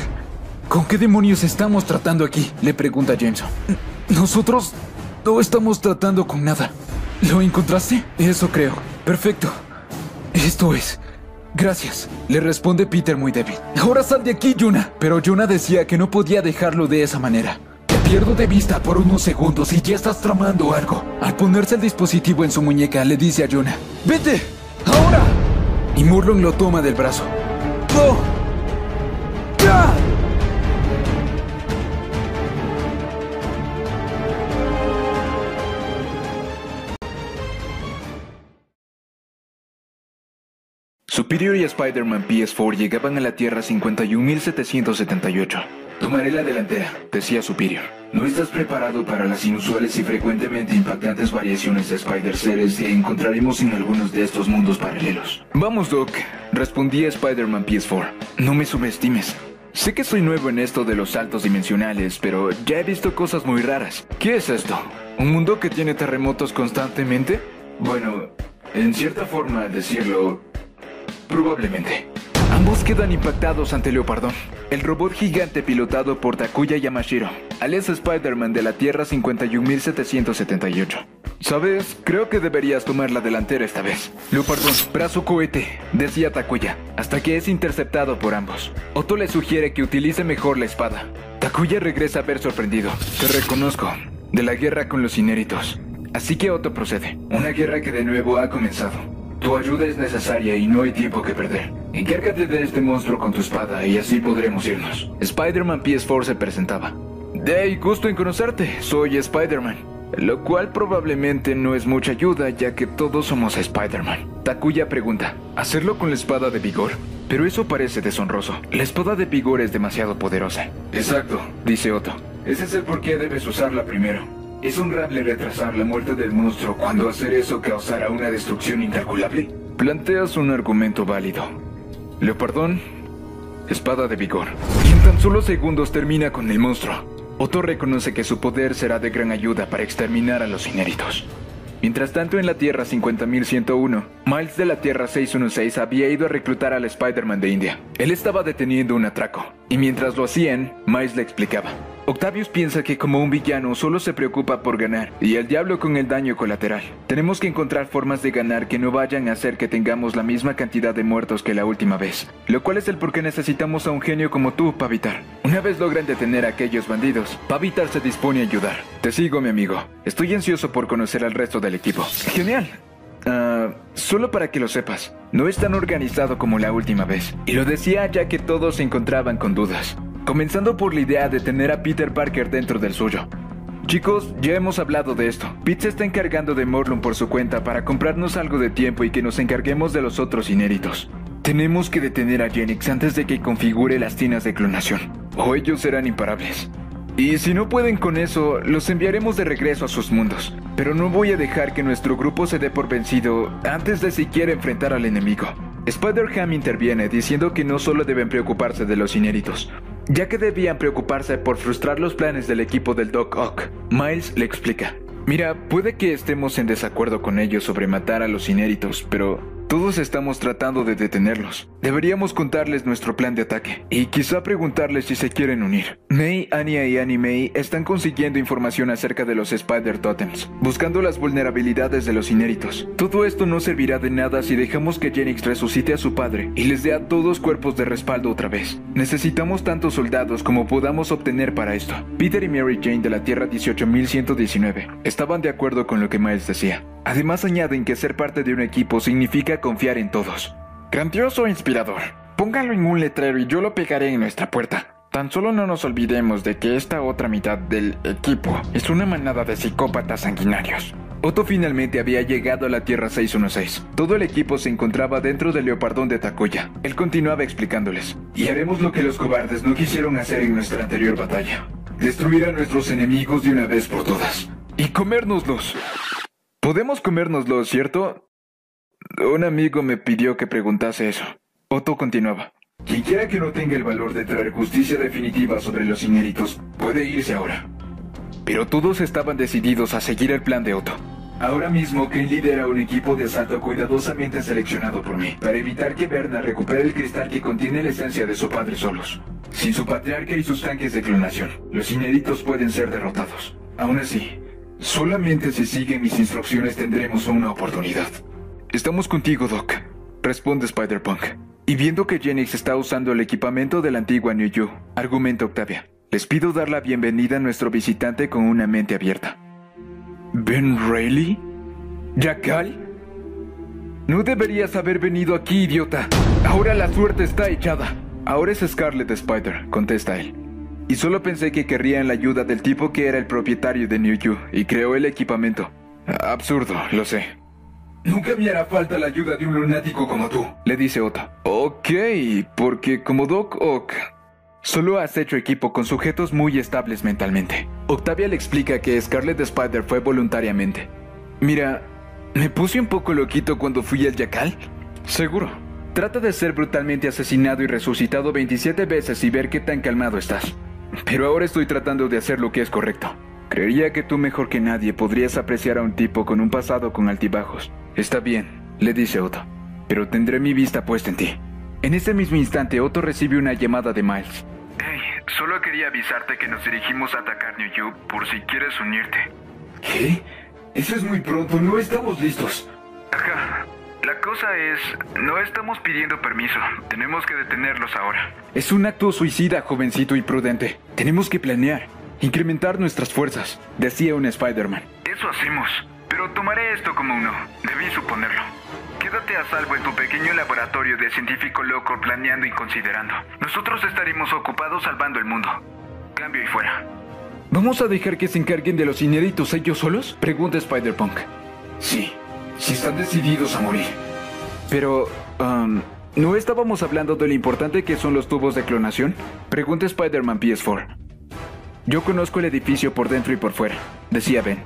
¿Con qué demonios estamos tratando aquí? Le pregunta Jameson. Nosotros no estamos tratando con nada. ¿Lo encontraste? Eso creo. Perfecto. Esto es. Gracias. Le responde Peter muy débil. Ahora sal de aquí, Jonah. Pero Jonah decía que no podía dejarlo de esa manera. Te pierdo de vista por unos segundos y ya estás tramando algo. Al ponerse el dispositivo en su muñeca, le dice a Jonah: ¡Vete! ¡Ahora! Y Murlon lo toma del brazo. Superior y Spider-Man PS4 llegaban a la Tierra 51.778. Tomaré la delantera, decía Superior. No estás preparado para las inusuales y frecuentemente impactantes variaciones de Spider-Seres que encontraremos en algunos de estos mundos paralelos. Vamos, Doc, respondía Spider-Man PS4. No me subestimes. Sé que soy nuevo en esto de los saltos dimensionales, pero ya he visto cosas muy raras. ¿Qué es esto? ¿Un mundo que tiene terremotos constantemente? Bueno, en cierta forma decirlo, probablemente. Ambos quedan impactados ante Leopardón, el robot gigante pilotado por Takuya Yamashiro, alias Spider-Man de la Tierra 51778. Sabes, creo que deberías tomar la delantera esta vez. Leopardón, brazo cohete, decía Takuya, hasta que es interceptado por ambos. Otto le sugiere que utilice mejor la espada. Takuya regresa a ver sorprendido. Te reconozco, de la guerra con los inéritos. Así que Otto procede. Una guerra que de nuevo ha comenzado. Tu ayuda es necesaria y no hay tiempo que perder. Encárgate de este monstruo con tu espada y así podremos irnos. Spider-Man PS4 se presentaba. Hey, gusto en conocerte, soy Spider-Man. Lo cual probablemente no es mucha ayuda ya que todos somos Spider-Man. Takuya pregunta, ¿hacerlo con la espada de vigor? Pero eso parece deshonroso. La espada de vigor es demasiado poderosa. Exacto. Dice Otto. Ese es el por qué debes usarla primero. Es honrable retrasar la muerte del monstruo cuando hacer eso causará una destrucción incalculable. Planteas un argumento válido. Leopardón, espada de vigor. Y en tan solo segundos termina con el monstruo. Otto reconoce que su poder será de gran ayuda para exterminar a los inéritos. Mientras tanto, en la Tierra 50.101, Miles de la Tierra 616 había ido a reclutar al Spider-Man de India. Él estaba deteniendo un atraco, y mientras lo hacían, Miles le explicaba. Octavius piensa que como un villano solo se preocupa por ganar, y el diablo con el daño colateral. Tenemos que encontrar formas de ganar que no vayan a hacer que tengamos la misma cantidad de muertos que la última vez. Lo cual es el por qué necesitamos a un genio como tú, Pavitar. Una vez logran detener a aquellos bandidos, Pavitar se dispone a ayudar. Te sigo, mi amigo. Estoy ansioso por conocer al resto del equipo. Genial. Ah, solo para que lo sepas, no es tan organizado como la última vez. Y lo decía ya que todos se encontraban con dudas. Comenzando por la idea de tener a Peter Parker dentro del suyo. Chicos, ya hemos hablado de esto. Pete se está encargando de Morlun por su cuenta para comprarnos algo de tiempo y que nos encarguemos de los otros inéditos. Tenemos que detener a Genix antes de que configure las tinas de clonación, o ellos serán imparables. Y si no pueden con eso, los enviaremos de regreso a sus mundos. Pero no voy a dejar que nuestro grupo se dé por vencido antes de siquiera enfrentar al enemigo. Spider-Ham interviene diciendo que no solo deben preocuparse de los inéditos, ya que debían preocuparse por frustrar los planes del equipo del Doc Ock. Miles le explica. Mira, puede que estemos en desacuerdo con ellos sobre matar a los inéditos, pero Todos estamos tratando de detenerlos. Deberíamos contarles nuestro plan de ataque y quizá preguntarles si se quieren unir. May, Anya y Annie May están consiguiendo información acerca de los Spider Totems, buscando las vulnerabilidades de los inéditos. Todo esto no servirá de nada si dejamos que Jennings resucite a su padre y les dé a todos cuerpos de respaldo otra vez. Necesitamos tantos soldados como podamos obtener para esto. Peter y Mary Jane de la Tierra 18119 estaban de acuerdo con lo que Miles decía. Además añaden que ser parte de un equipo significa confiar en todos. Grandioso inspirador. Póngalo en un letrero y yo lo pegaré en nuestra puerta. Tan solo no nos olvidemos de que esta otra mitad del equipo es una manada de psicópatas sanguinarios. Otto finalmente había llegado a la Tierra 616. Todo el equipo se encontraba dentro del leopardón de Takoya. Él continuaba explicándoles. Y haremos lo que los cobardes no quisieron hacer en nuestra anterior batalla. Destruir a nuestros enemigos de una vez por todas. Y comérnoslos. Podemos comérnoslos, ¿cierto? Un amigo me pidió que preguntase eso. Otto continuaba. Quien quiera que no tenga el valor de traer justicia definitiva sobre los inéditos, puede irse ahora. Pero todos estaban decididos a seguir el plan de Otto. Ahora mismo, Ken lidera un equipo de asalto cuidadosamente seleccionado por mí, para evitar que Berna recupere el cristal que contiene la esencia de su padre solos. Sin su patriarca y sus tanques de clonación, los inéditos pueden ser derrotados. Aún así, solamente si siguen mis instrucciones tendremos una oportunidad. Estamos contigo, Doc, responde Spider-Punk. Y viendo que Jennings está usando el equipamiento de la antigua New You, argumenta Octavia. Les pido dar la bienvenida a nuestro visitante con una mente abierta. ¿Ben Reilly? ¿Jackal? No deberías haber venido aquí, idiota. Ahora la suerte está echada. Ahora es Scarlet Spider, contesta él. Y solo pensé que querrían la ayuda del tipo que era el propietario de New You y creó el equipamiento. Absurdo, lo sé. Nunca me hará falta la ayuda de un lunático como tú, le dice Otto. Ok, porque como Doc Ock, solo has hecho equipo con sujetos muy estables mentalmente. Octavia le explica que Scarlet Spider fue voluntariamente. Mira, me puse un poco loquito cuando fui al Yacal. Seguro. Trata de ser brutalmente asesinado y resucitado 27 veces y ver qué tan calmado estás. Pero ahora estoy tratando de hacer lo que es correcto. Creería que tú mejor que nadie podrías apreciar a un tipo con un pasado con altibajos. Está bien, le dice Otto, pero tendré mi vista puesta en ti. En ese mismo instante, Otto recibe una llamada de Miles. Hey, solo quería avisarte que nos dirigimos a atacar New York por si quieres unirte. ¿Qué? Eso es muy pronto, no estamos listos. Ajá. La cosa es, no estamos pidiendo permiso. Tenemos que detenerlos ahora. Es un acto suicida, jovencito y prudente. Tenemos que planear, incrementar nuestras fuerzas, decía un Spider-Man. Eso hacemos. Pero tomaré esto como uno. Debí suponerlo. Quédate a salvo en tu pequeño laboratorio de científico loco planeando y considerando. Nosotros estaremos ocupados salvando el mundo. Cambio y fuera. ¿Vamos a dejar que se encarguen de los inéditos ellos solos? Pregunta Spider-Punk. Sí, si están decididos a morir. Pero, um, ¿no estábamos hablando de lo importante que son los tubos de clonación? Pregunta Spider-Man PS4. Yo conozco el edificio por dentro y por fuera, decía Ben.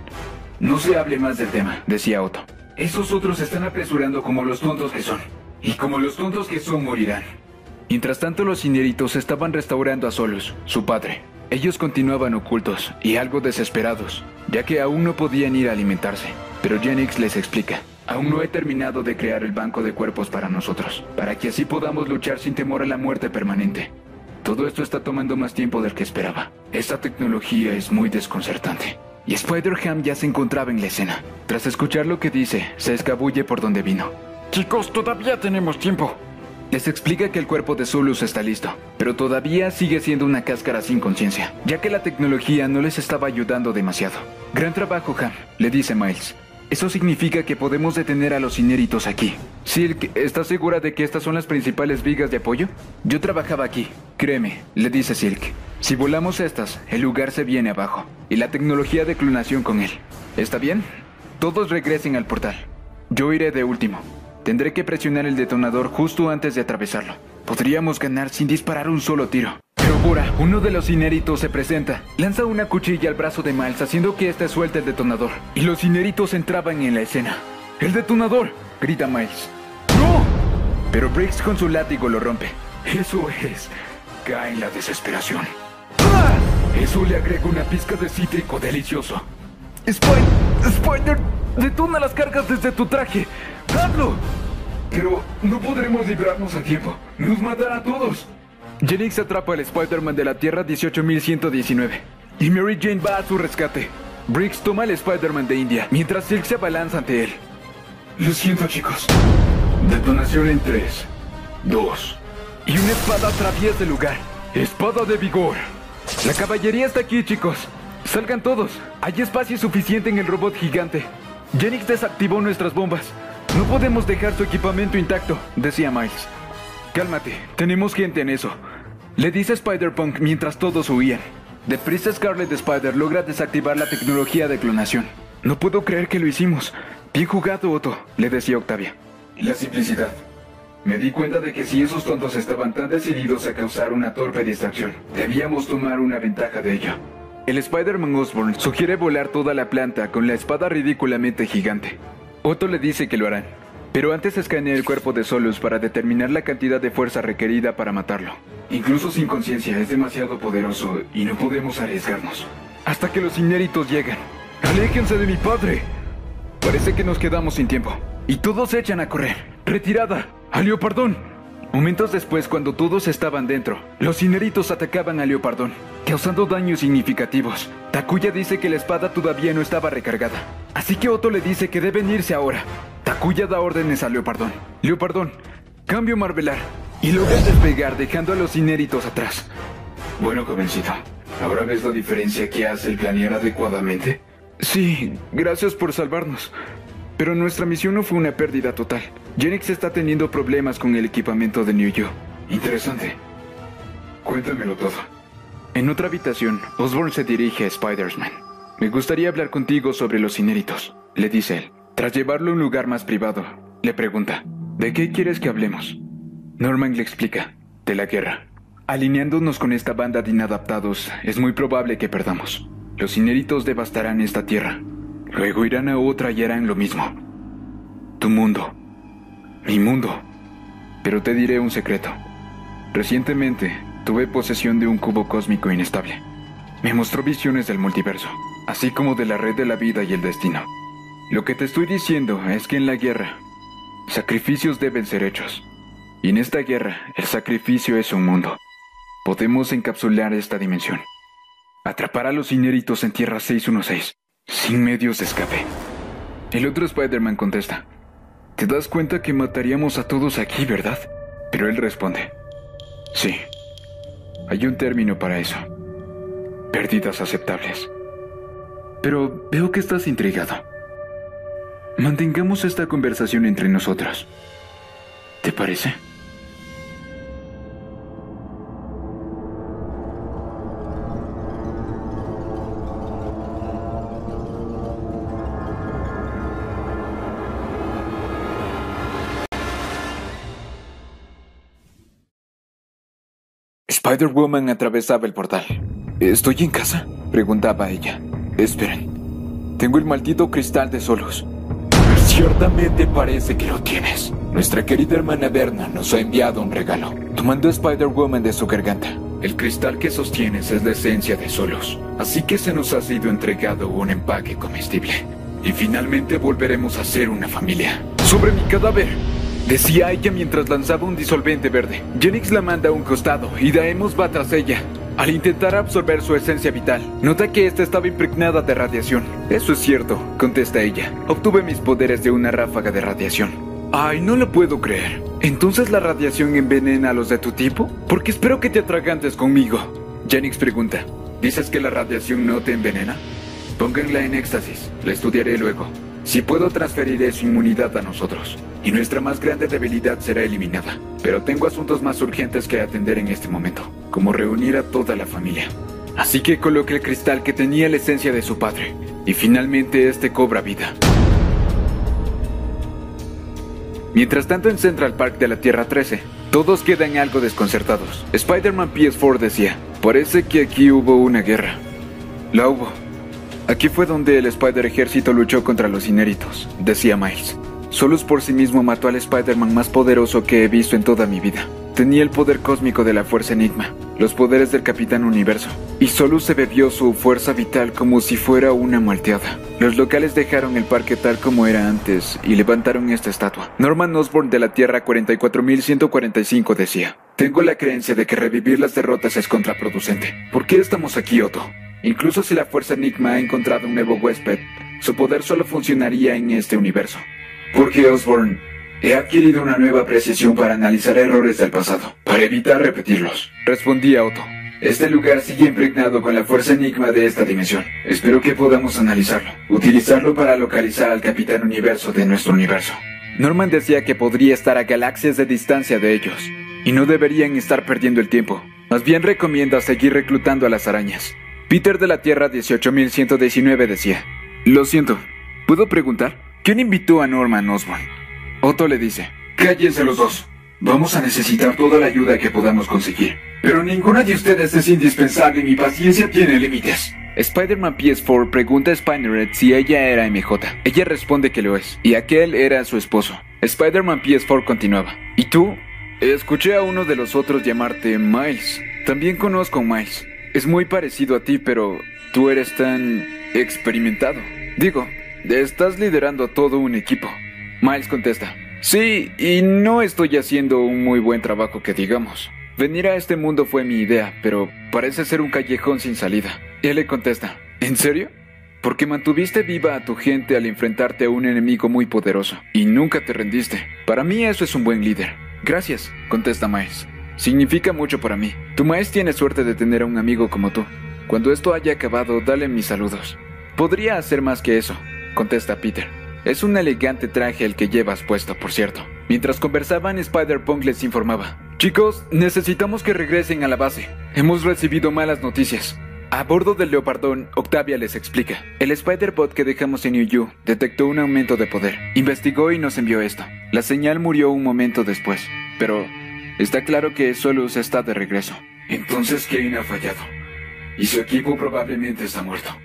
No se hable más del tema, decía Otto. Esos otros se están apresurando como los tontos que son. Y como los tontos que son morirán. Mientras tanto, los inéritos estaban restaurando a Solus, su padre. Ellos continuaban ocultos y algo desesperados, ya que aún no podían ir a alimentarse. Pero Jennings les explica. Aún no he terminado de crear el banco de cuerpos para nosotros, para que así podamos luchar sin temor a la muerte permanente. Todo esto está tomando más tiempo del que esperaba. Esta tecnología es muy desconcertante. Y Spider-Ham ya se encontraba en la escena. Tras escuchar lo que dice, se escabulle por donde vino. Chicos, todavía tenemos tiempo. Les explica que el cuerpo de Zulus está listo, pero todavía sigue siendo una cáscara sin conciencia, ya que la tecnología no les estaba ayudando demasiado. Gran trabajo, Ham, le dice Miles. Eso significa que podemos detener a los inéritos aquí. Silk, ¿estás segura de que estas son las principales vigas de apoyo? Yo trabajaba aquí. Créeme, le dice Silk. Si volamos estas, el lugar se viene abajo. Y la tecnología de clonación con él. ¿Está bien? Todos regresen al portal. Yo iré de último. Tendré que presionar el detonador justo antes de atravesarlo. Podríamos ganar sin disparar un solo tiro. Pero Bura, uno de los inéritos se presenta. Lanza una cuchilla al brazo de Miles haciendo que éste suelte el detonador. Y los inéritos entraban en la escena. ¡El detonador! grita Miles. ¡No! Pero Briggs con su látigo lo rompe. Eso es. Cae en la desesperación. ¡Ah! Eso le agrega una pizca de cítrico delicioso. Spider, Spider, detona las cargas desde tu traje. ¡Hazlo! Pero no podremos librarnos a tiempo. Nos matará a todos. Jennings atrapa al Spider-Man de la Tierra 18119 y Mary Jane va a su rescate. Briggs toma al Spider-Man de India mientras Silk se abalanza ante él. Lo siento, chicos. Detonación en 3, 2. Y una espada atraviesa el lugar. Espada de vigor. La caballería está aquí, chicos. Salgan todos. Hay espacio suficiente en el robot gigante. Jennings desactivó nuestras bombas. No podemos dejar su equipamiento intacto, decía Miles. Cálmate, tenemos gente en eso. Le dice Spider-Punk mientras todos huían. Deprisa Scarlet Spider logra desactivar la tecnología de clonación. No puedo creer que lo hicimos. Bien jugado, Otto, le decía Octavia. Y la simplicidad. Me di cuenta de que si esos tontos estaban tan decididos a causar una torpe distracción, debíamos tomar una ventaja de ello. El Spider-Man Osborn sugiere volar toda la planta con la espada ridículamente gigante. Otto le dice que lo harán, pero antes escanea el cuerpo de Solus para determinar la cantidad de fuerza requerida para matarlo. Incluso sin conciencia es demasiado poderoso y no podemos arriesgarnos. Hasta que los inéritos llegan. ¡Aléjense de mi padre! Parece que nos quedamos sin tiempo. Y todos se echan a correr. ¡Retirada! ¡A Leopardón! Momentos después, cuando todos estaban dentro, los inéritos atacaban a Leopardón, causando daños significativos. Takuya dice que la espada todavía no estaba recargada, así que Otto le dice que deben irse ahora. Takuya da órdenes a Leopardón. Leopardón, cambio Marvelar, y logra despegar dejando a los inéritos atrás. Bueno, jovencito, ¿ahora ves la diferencia que hace el planear adecuadamente? Sí, gracias por salvarnos. Pero nuestra misión no fue una pérdida total. Genix está teniendo problemas con el equipamiento de New York. Interesante. Cuéntamelo todo. En otra habitación, Osborn se dirige a Spider-Man. Me gustaría hablar contigo sobre los inéritos, le dice él. Tras llevarlo a un lugar más privado, le pregunta, ¿de qué quieres que hablemos? Norman le explica, de la guerra. Alineándonos con esta banda de inadaptados, es muy probable que perdamos. Los inéritos devastarán esta tierra. Luego irán a otra y harán lo mismo. Tu mundo. Mi mundo. Pero te diré un secreto. Recientemente tuve posesión de un cubo cósmico inestable. Me mostró visiones del multiverso, así como de la red de la vida y el destino. Lo que te estoy diciendo es que en la guerra, sacrificios deben ser hechos. Y en esta guerra, el sacrificio es un mundo. Podemos encapsular esta dimensión. Atrapar a los inéritos en Tierra 616, sin medios de escape. El otro Spider-Man contesta, ¿te das cuenta que mataríamos a todos aquí, verdad? Pero él responde, sí, hay un término para eso. Pérdidas aceptables. Pero veo que estás intrigado. Mantengamos esta conversación entre nosotros. ¿Te parece? Spider-Woman atravesaba el portal. ¿Estoy en casa? preguntaba ella. Esperen. Tengo el maldito cristal de solos. Ciertamente parece que lo tienes. Nuestra querida hermana Berna nos ha enviado un regalo. Tomando a Spider-Woman de su garganta. El cristal que sostienes es la esencia de Solos. Así que se nos ha sido entregado un empaque comestible. Y finalmente volveremos a ser una familia. Sobre mi cadáver. Decía ella mientras lanzaba un disolvente verde. Genix la manda a un costado y Daemos va tras ella. Al intentar absorber su esencia vital, nota que esta estaba impregnada de radiación. Eso es cierto, contesta ella. Obtuve mis poderes de una ráfaga de radiación. Ay, no lo puedo creer. ¿Entonces la radiación envenena a los de tu tipo? Porque espero que te atragantes conmigo. Genix pregunta. ¿Dices que la radiación no te envenena? Pónganla en éxtasis. La estudiaré luego. Si puedo transferiré su inmunidad a nosotros. Y nuestra más grande debilidad será eliminada. Pero tengo asuntos más urgentes que atender en este momento. Como reunir a toda la familia. Así que coloque el cristal que tenía la esencia de su padre. Y finalmente este cobra vida. Mientras tanto en Central Park de la Tierra 13, todos quedan algo desconcertados. Spider-Man PS4 decía, parece que aquí hubo una guerra. La hubo. Aquí fue donde el Spider Ejército luchó contra los inéritos, decía Miles. Solos por sí mismo mató al Spider-Man más poderoso que he visto en toda mi vida. tenía el poder cósmico de la Fuerza Enigma, los poderes del Capitán Universo, y Solus se bebió su fuerza vital como si fuera una malteada. Los locales dejaron el parque tal como era antes y levantaron esta estatua. Norman Osborn de la Tierra 44145 decía, Tengo la creencia de que revivir las derrotas es contraproducente. ¿Por qué estamos aquí, Otto? Incluso si la Fuerza Enigma ha encontrado un nuevo huésped, su poder solo funcionaría en este universo. Porque Osborn, he adquirido una nueva precisión para analizar errores del pasado, para evitar repetirlos. Respondía Otto. Este lugar sigue impregnado con la fuerza enigma de esta dimensión. Espero que podamos analizarlo, utilizarlo para localizar al Capitán Universo de nuestro universo. Norman decía que podría estar a galaxias de distancia de ellos, y no deberían estar perdiendo el tiempo. Más bien recomienda seguir reclutando a las arañas. Peter de la Tierra 18119 decía, Lo siento, ¿puedo preguntar? ¿Quién invitó a Norman Osborn? Otto le dice, Cállense los dos. Vamos a necesitar toda la ayuda que podamos conseguir. Pero ninguna de ustedes es indispensable y mi paciencia tiene límites. Spider-Man PS4 pregunta a Spinnerhead si ella era MJ. Ella responde que lo es, y aquel era su esposo. Spider-Man PS4 continuaba. ¿Y tú? Escuché a uno de los otros llamarte Miles. También conozco a Miles. Es muy parecido a ti, pero tú eres tan experimentado. Digo, estás liderando a todo un equipo. Miles contesta. Sí, y no estoy haciendo un muy buen trabajo que digamos. Venir a este mundo fue mi idea, pero parece ser un callejón sin salida. Él le contesta, ¿en serio? Porque mantuviste viva a tu gente al enfrentarte a un enemigo muy poderoso, y nunca te rendiste. Para mí eso es un buen líder. Gracias, contesta Miles. Significa mucho para mí. Tu Miles tiene suerte de tener a un amigo como tú. Cuando esto haya acabado, dale mis saludos. Podría hacer más que eso, contesta Peter. Es un elegante traje el que llevas puesto, por cierto. Mientras conversaban, Spider-Punk les informaba. Chicos, necesitamos que regresen a la base. Hemos recibido malas noticias. A bordo del Leopardón, Octavia les explica. El Spider-Bot que dejamos en You detectó un aumento de poder. Investigó y nos envió esto. La señal murió un momento después. Pero está claro que Solus está de regreso. Entonces Kane ha fallado. Y su equipo probablemente está muerto.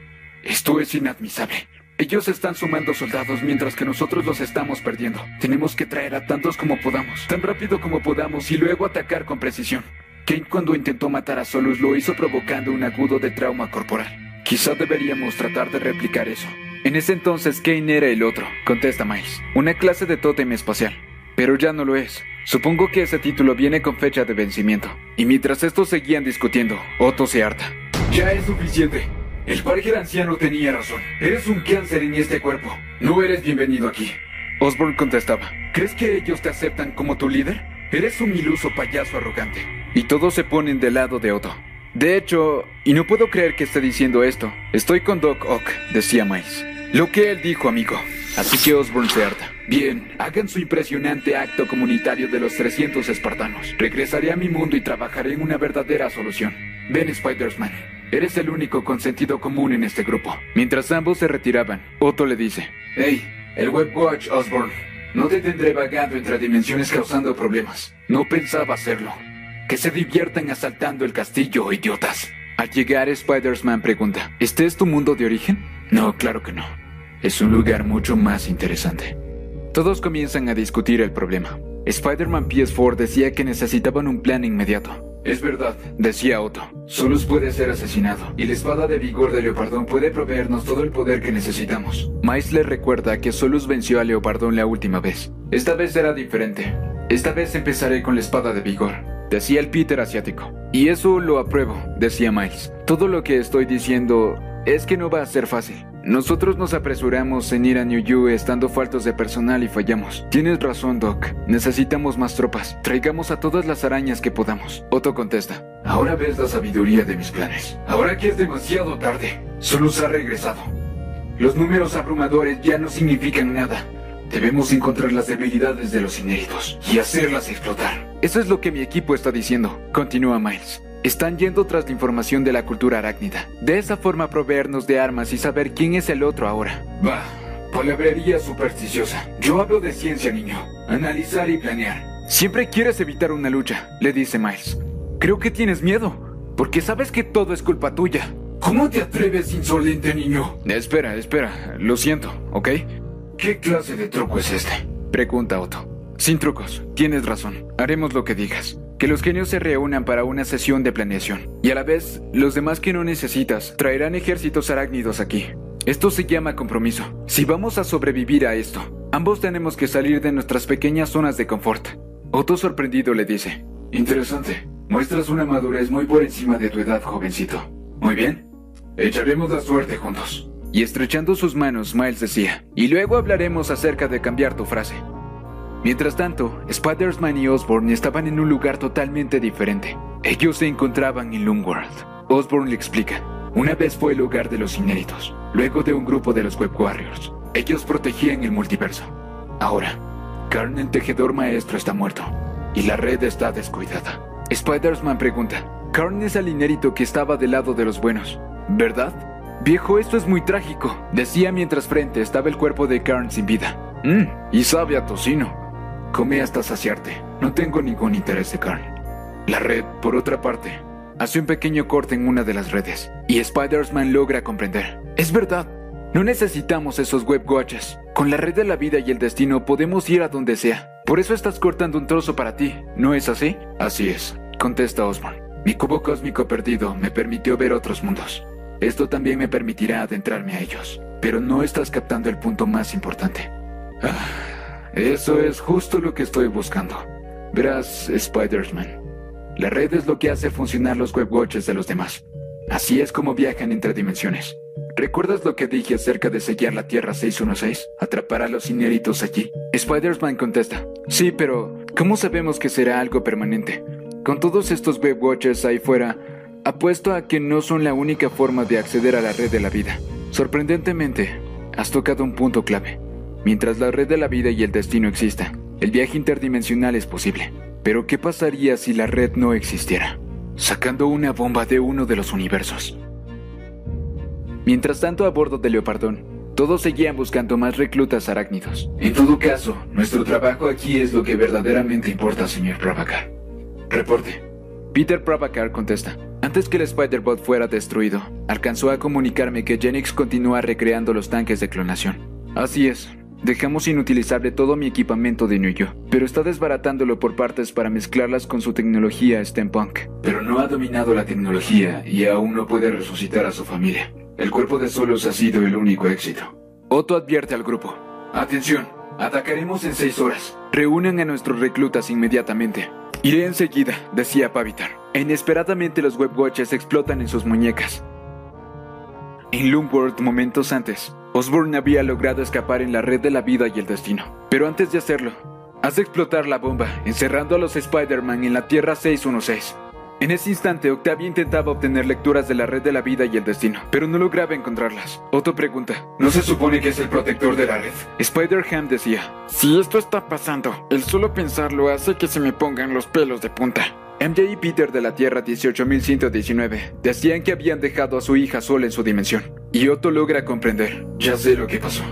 Esto es inadmisible. Ellos están sumando soldados mientras que nosotros los estamos perdiendo. Tenemos que traer a tantos como podamos, tan rápido como podamos y luego atacar con precisión. Kane cuando intentó matar a Solus lo hizo provocando un agudo de trauma corporal. Quizá deberíamos tratar de replicar eso. En ese entonces Kane era el otro, contesta Miles. Una clase de tótem espacial. Pero ya no lo es. Supongo que ese título viene con fecha de vencimiento. Y mientras estos seguían discutiendo, Otto se harta. Ya es suficiente. El Parker anciano tenía razón. Eres un cáncer en este cuerpo. No eres bienvenido aquí. Osborn contestaba. ¿Crees que ellos te aceptan como tu líder? Eres un iluso payaso arrogante. Y todos se ponen del lado de Otto. De hecho, y no puedo creer que esté diciendo esto, estoy con Doc Ock, decía Miles. Lo que él dijo, amigo. Así que Osborn se harta. Bien, hagan su impresionante acto comunitario de los 300 espartanos. Regresaré a mi mundo y trabajaré en una verdadera solución. Ven, Spider-Man. Eres el único con sentido común en este grupo. Mientras ambos se retiraban, Otto le dice: Hey, el Webwatch, Osborn. No te tendré vagando entre dimensiones causando problemas. No pensaba hacerlo. Que se diviertan asaltando el castillo, idiotas. Al llegar, Spider-Man pregunta: ¿Este es tu mundo de origen? No, claro que no. Es un lugar mucho más interesante. Todos comienzan a discutir el problema. Spider-Man PS4 decía que necesitaban un plan inmediato. Es verdad, decía Otto. Solus puede ser asesinado, y la espada de vigor de Leopardón puede proveernos todo el poder que necesitamos. Miles le recuerda que Solus venció a Leopardón la última vez. Esta vez será diferente. Esta vez empezaré con la espada de vigor. Decía el Peter asiático. Y eso lo apruebo, decía Miles. Todo lo que estoy diciendo es que no va a ser fácil. Nosotros nos apresuramos en ir a New Yu estando faltos de personal y fallamos. Tienes razón, Doc. Necesitamos más tropas. Traigamos a todas las arañas que podamos. Otto contesta. Ahora ves la sabiduría de mis planes. Ahora que es demasiado tarde. Solus ha regresado. Los números abrumadores ya no significan nada. Debemos encontrar las debilidades de los inéditos y hacerlas explotar. Eso es lo que mi equipo está diciendo, continúa Miles. Están yendo tras la información de la cultura arácnida. De esa forma proveernos de armas y saber quién es el otro ahora. Va, palabrería supersticiosa. Yo hablo de ciencia, niño. Analizar y planear. Siempre quieres evitar una lucha, le dice Miles. Creo que tienes miedo, porque sabes que todo es culpa tuya. ¿Cómo te atreves, insolente niño? Espera, espera. Lo siento, ¿ok? ¿Qué clase de truco es este? Pregunta Otto. Sin trucos. Tienes razón. Haremos lo que digas. Que los genios se reúnan para una sesión de planeación. Y a la vez, los demás que no necesitas traerán ejércitos arácnidos aquí. Esto se llama compromiso. Si vamos a sobrevivir a esto, ambos tenemos que salir de nuestras pequeñas zonas de confort. Otto sorprendido le dice, Interesante. Muestras una madurez muy por encima de tu edad, jovencito. Muy bien. Echaremos la suerte juntos. y estrechando sus manos, Miles decía, y luego hablaremos acerca de cambiar tu frase. Mientras tanto, Spider-Man y Osborn estaban en un lugar totalmente diferente. Ellos se encontraban en Loomworld. Osborn le explica. Una vez fue el hogar de los inéditos, luego de un grupo de los Web Warriors. Ellos protegían el multiverso. Ahora, Karn el tejedor maestro está muerto, y la red está descuidada. Spider-Man pregunta. Karn es el inérito que estaba del lado de los buenos, ¿verdad? Viejo, esto es muy trágico, decía mientras frente estaba el cuerpo de Karn sin vida. Mmm, y sabe a tocino. Come hasta saciarte. No tengo ningún interés de Karn. La red, por otra parte, hace un pequeño corte en una de las redes, y Spider-Man logra comprender. Es verdad, no necesitamos esos web watches. Con la red de la vida y el destino podemos ir a donde sea. Por eso estás cortando un trozo para ti, ¿no es así? Así es, contesta Osborn. Mi cubo cósmico perdido me permitió ver otros mundos. Esto también me permitirá adentrarme a ellos. Pero no estás captando el punto más importante. Ah, eso es justo lo que estoy buscando. Verás, Spider-Man. La red es lo que hace funcionar los web watches de los demás. Así es como viajan entre dimensiones. ¿Recuerdas lo que dije acerca de sellar la Tierra 616? Atrapar a los inéditos allí. Spider-Man contesta. Sí, pero ¿cómo sabemos que será algo permanente? Con todos estos web watchers ahí fuera, apuesto a que no son la única forma de acceder a la red de la vida. Sorprendentemente, has tocado un punto clave. Mientras la red de la vida y el destino exista, el viaje interdimensional es posible. Pero ¿qué pasaría si la red no existiera? Sacando una bomba de uno de los universos. Mientras tanto, a bordo de Leopardón, todos seguían buscando más reclutas arácnidos. En todo caso, nuestro trabajo aquí es lo que verdaderamente importa, señor Prabhakar. Reporte. Peter Prabhakar contesta. Antes que el Spider-Bot fuera destruido, alcanzó a comunicarme que Genix continúa recreando los tanques de clonación. Así es. Dejamos inutilizable todo mi equipamiento de New York, pero está desbaratándolo por partes para mezclarlas con su tecnología steampunk. Pero no ha dominado la tecnología y aún no puede resucitar a su familia. El cuerpo de Solos ha sido el único éxito. Otto advierte al grupo. Atención, atacaremos en seis horas. Reúnan a nuestros reclutas inmediatamente. Iré enseguida, decía Pavitar. E inesperadamente los webwatches explotan en sus muñecas. En Loomworld, momentos antes, Osborn había logrado escapar en la red de la vida y el destino. Pero antes de hacerlo, hace explotar la bomba, encerrando a los Spider-Man en la Tierra 616. En ese instante, Octavia intentaba obtener lecturas de la red de la vida y el destino, pero no lograba encontrarlas. Otto pregunta, ¿No se supone que es el protector de la red? Spider-Ham decía, Si esto está pasando, el solo pensarlo hace que se me pongan los pelos de punta. MJ y Peter de la Tierra 18119 decían que habían dejado a su hija sola en su dimensión. Y Otto logra comprender. Ya sé lo que pasó.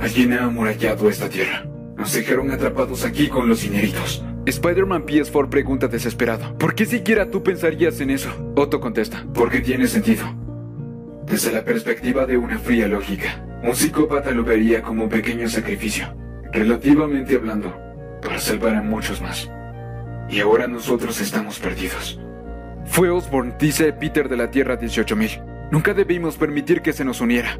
Alguien ha amurallado esta tierra. Nos dejaron atrapados aquí con los inéritos. Spider-Man PS4 pregunta desesperado. ¿Por qué siquiera tú pensarías en eso? Otto contesta. Porque tiene sentido. Desde la perspectiva de una fría lógica, un psicópata lo vería como un pequeño sacrificio, relativamente hablando, para salvar a muchos más. Y ahora nosotros estamos perdidos. Fue Osborn, dice Peter de la Tierra 18000. Nunca debimos permitir que se nos uniera.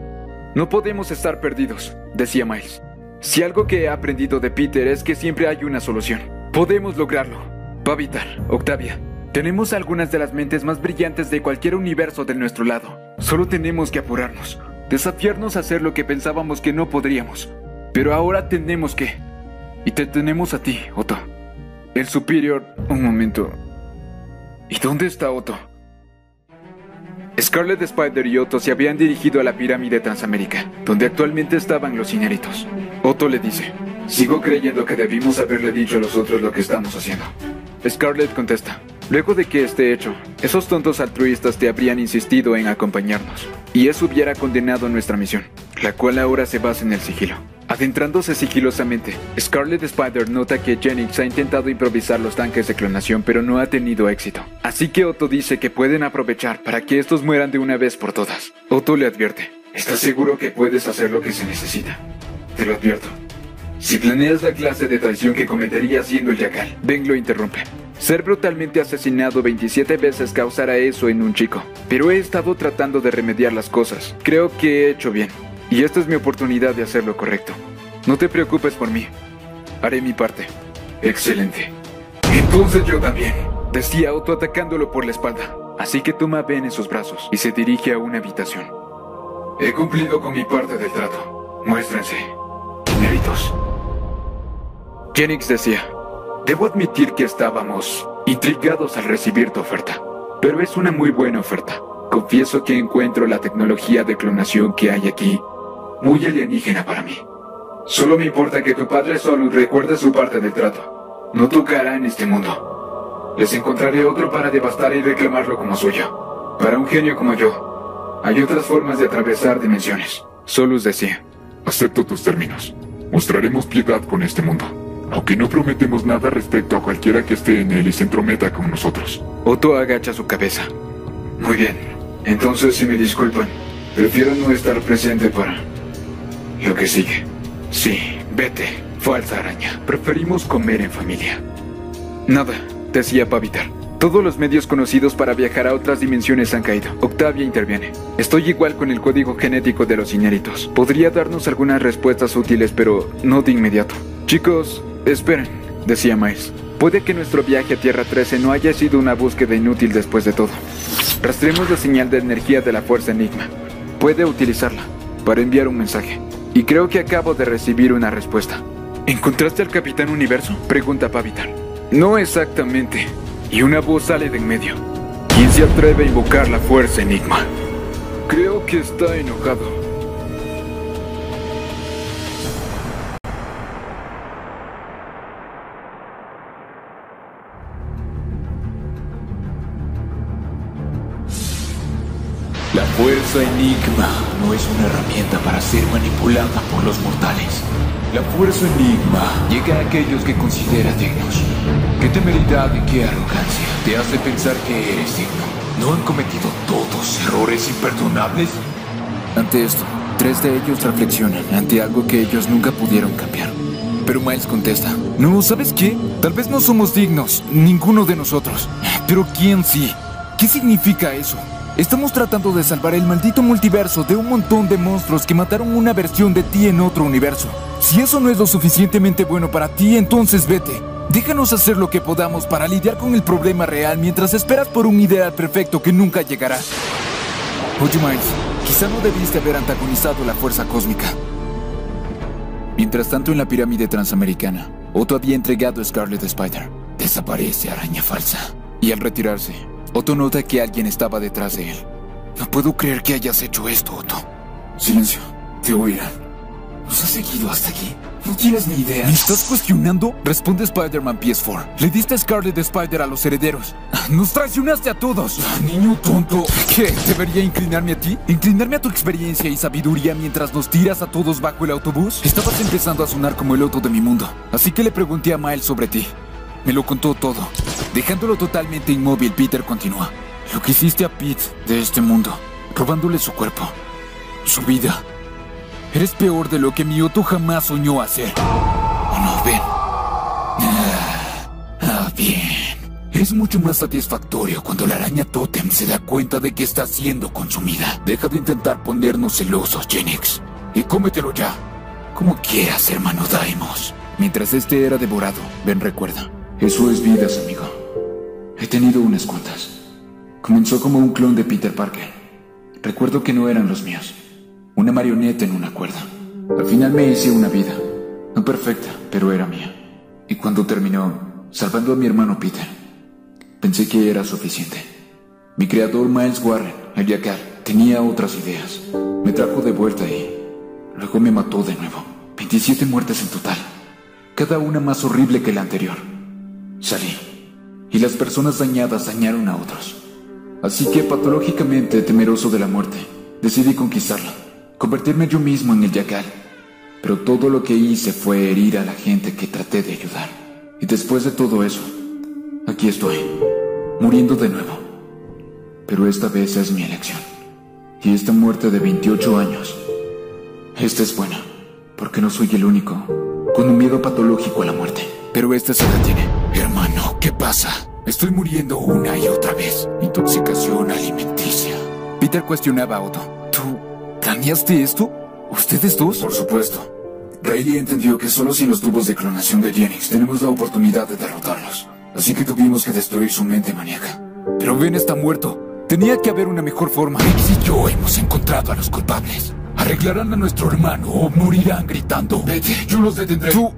No podemos estar perdidos, decía Miles. Si algo que he aprendido de Peter es que siempre hay una solución. Podemos lograrlo. Pavitar, Octavia. Tenemos algunas de las mentes más brillantes de cualquier universo de nuestro lado. Solo tenemos que apurarnos. Desafiarnos a hacer lo que pensábamos que no podríamos. Pero ahora tenemos que. Y te tenemos a ti, Otto. El Superior... Un momento. ¿Y dónde está Otto? Scarlet Spider y Otto se habían dirigido a la pirámide Transamérica, donde actualmente estaban los inéditos. Otto le dice, Sigo creyendo que debimos haberle dicho a los otros lo que estamos haciendo. Scarlet contesta, luego de que esté hecho, esos tontos altruistas te habrían insistido en acompañarnos, y eso hubiera condenado nuestra misión, la cual ahora se basa en el sigilo. Adentrándose sigilosamente, Scarlet Spider nota que Jennings ha intentado improvisar los tanques de clonación pero no ha tenido éxito. Así que Otto dice que pueden aprovechar para que estos mueran de una vez por todas. Otto le advierte. ¿Estás seguro que puedes hacer lo que se necesita? Te lo advierto. Si planeas la clase de traición que cometería siendo el Yacal, Ben lo interrumpe. Ser brutalmente asesinado 27 veces causará eso en un chico. Pero he estado tratando de remediar las cosas. Creo que he hecho bien. Y esta es mi oportunidad de hacer lo correcto. No te preocupes por mí. Haré mi parte. Excelente. Entonces yo también. Decía Otto atacándolo por la espalda. Así que toma a Ben en sus brazos y se dirige a una habitación. He cumplido con mi parte del trato. Muéstrense. Méritos. Jennings decía, debo admitir que estábamos intrigados al recibir tu oferta, pero es una muy buena oferta. Confieso que encuentro la tecnología de clonación que hay aquí muy alienígena para mí. Solo me importa que tu padre solo recuerde su parte del trato. No tocará en este mundo. Les encontraré otro para devastar y reclamarlo como suyo. Para un genio como yo, hay otras formas de atravesar dimensiones. Solus decía, Acepto tus términos. Mostraremos piedad con este mundo. Aunque no prometemos nada respecto a cualquiera que esté en él y se entrometa con nosotros. Otto agacha su cabeza. Muy bien. Entonces, si me disculpan, prefiero no estar presente para lo que sigue. Sí, vete, falsa araña. Preferimos comer en familia. Nada, decía Pavitar. Todos los medios conocidos para viajar a otras dimensiones han caído. Octavia interviene. Estoy igual con el código genético de los inéditos. Podría darnos algunas respuestas útiles, pero no de inmediato. Chicos, esperen, decía Miles. Puede que nuestro viaje a Tierra 13 no haya sido una búsqueda inútil después de todo. Rastremos la señal de energía de la Fuerza Enigma. Puede utilizarla para enviar un mensaje. Y creo que acabo de recibir una respuesta. ¿Encontraste al Capitán Universo? Pregunta Pavitar. No exactamente. Y una voz sale de en medio. ¿Quién se atreve a invocar la Fuerza Enigma? Creo que está enojado. La fuerza enigma no es una herramienta para ser manipulada por los mortales. La fuerza enigma llega a aquellos que considera dignos. ¿Qué temeridad y qué arrogancia te hace pensar que eres digno? ¿No han cometido todos errores imperdonables? Ante esto, tres de ellos reflexionan ante algo que ellos nunca pudieron cambiar. Pero Miles contesta, no, ¿sabes qué? Tal vez no somos dignos, ninguno de nosotros. Pero ¿quién sí? ¿Qué significa eso? Estamos tratando de salvar el maldito multiverso de un montón de monstruos que mataron una versión de ti en otro universo. Si eso no es lo suficientemente bueno para ti, entonces vete. Déjanos hacer lo que podamos para lidiar con el problema real mientras esperas por un ideal perfecto que nunca llegará. Oye, Miles, quizá no debiste haber antagonizado la fuerza cósmica. Mientras tanto, en la pirámide transamericana, Otto había entregado a Scarlet Spider. Desaparece, araña falsa. Y al retirarse, Otto nota que alguien estaba detrás de él. No puedo creer que hayas hecho esto, Otto. Silencio. Te oirán. Nos ha seguido hasta aquí. No tienes ni idea. ¿Me estás cuestionando? Responde Spider-Man PS4. Le diste a Scarlet Spider a los herederos. Nos traicionaste a todos. Niño tonto. ¿Qué? ¿Debería inclinarme a ti? ¿Inclinarme a tu experiencia y sabiduría mientras nos tiras a todos bajo el autobús? Estabas empezando a sonar como el Otto de mi mundo. Así que le pregunté a Miles sobre ti. Me lo contó todo. Dejándolo totalmente inmóvil, Peter continúa. Lo que hiciste a Pete de este mundo, robándole su cuerpo, su vida. Eres peor de lo que mi Otto jamás soñó hacer. ¿O no, Ben? Ah, ah, bien. Es mucho más satisfactorio cuando la araña Totem se da cuenta de que está siendo consumida. Deja de intentar ponernos celosos, Genix. Y cómetelo ya. Como quieras, hermano Daimos. Mientras este era devorado, Ben recuerda. Eso es vidas, amigo. He tenido unas cuantas. Comenzó como un clon de Peter Parker. Recuerdo que no eran los míos. Una marioneta en una cuerda. Al final me hice una vida. No perfecta, pero era mía. Y cuando terminó, salvando a mi hermano Peter, pensé que era suficiente. Mi creador Miles Warren, el Yakar, tenía otras ideas. Me trajo de vuelta y luego me mató de nuevo. 27 muertes en total. Cada una más horrible que la anterior. Salí. Y las personas dañadas dañaron a otros. Así que patológicamente temeroso de la muerte, decidí conquistarla. Convertirme yo mismo en el Yakal. Pero todo lo que hice fue herir a la gente que traté de ayudar. Y después de todo eso, aquí estoy, muriendo de nuevo. Pero esta vez es mi elección. Y esta muerte de 28 años, esta es buena, porque no soy el único con un miedo patológico a la muerte. Pero esta se detiene. Hermano, ¿qué pasa? Estoy muriendo una y otra vez. Intoxicación alimenticia. Peter cuestionaba a Otto. ¿Tú planeaste esto? ¿Ustedes dos? Por supuesto. Rayleigh entendió que solo sin los tubos de clonación de Jennings tenemos la oportunidad de derrotarlos. Así que tuvimos que destruir su mente maníaca. Pero Ben está muerto. Tenía que haber una mejor forma. Riggs y yo hemos encontrado a los culpables. Arreglarán a nuestro hermano o morirán gritando. Vete, yo los detendré. Tú...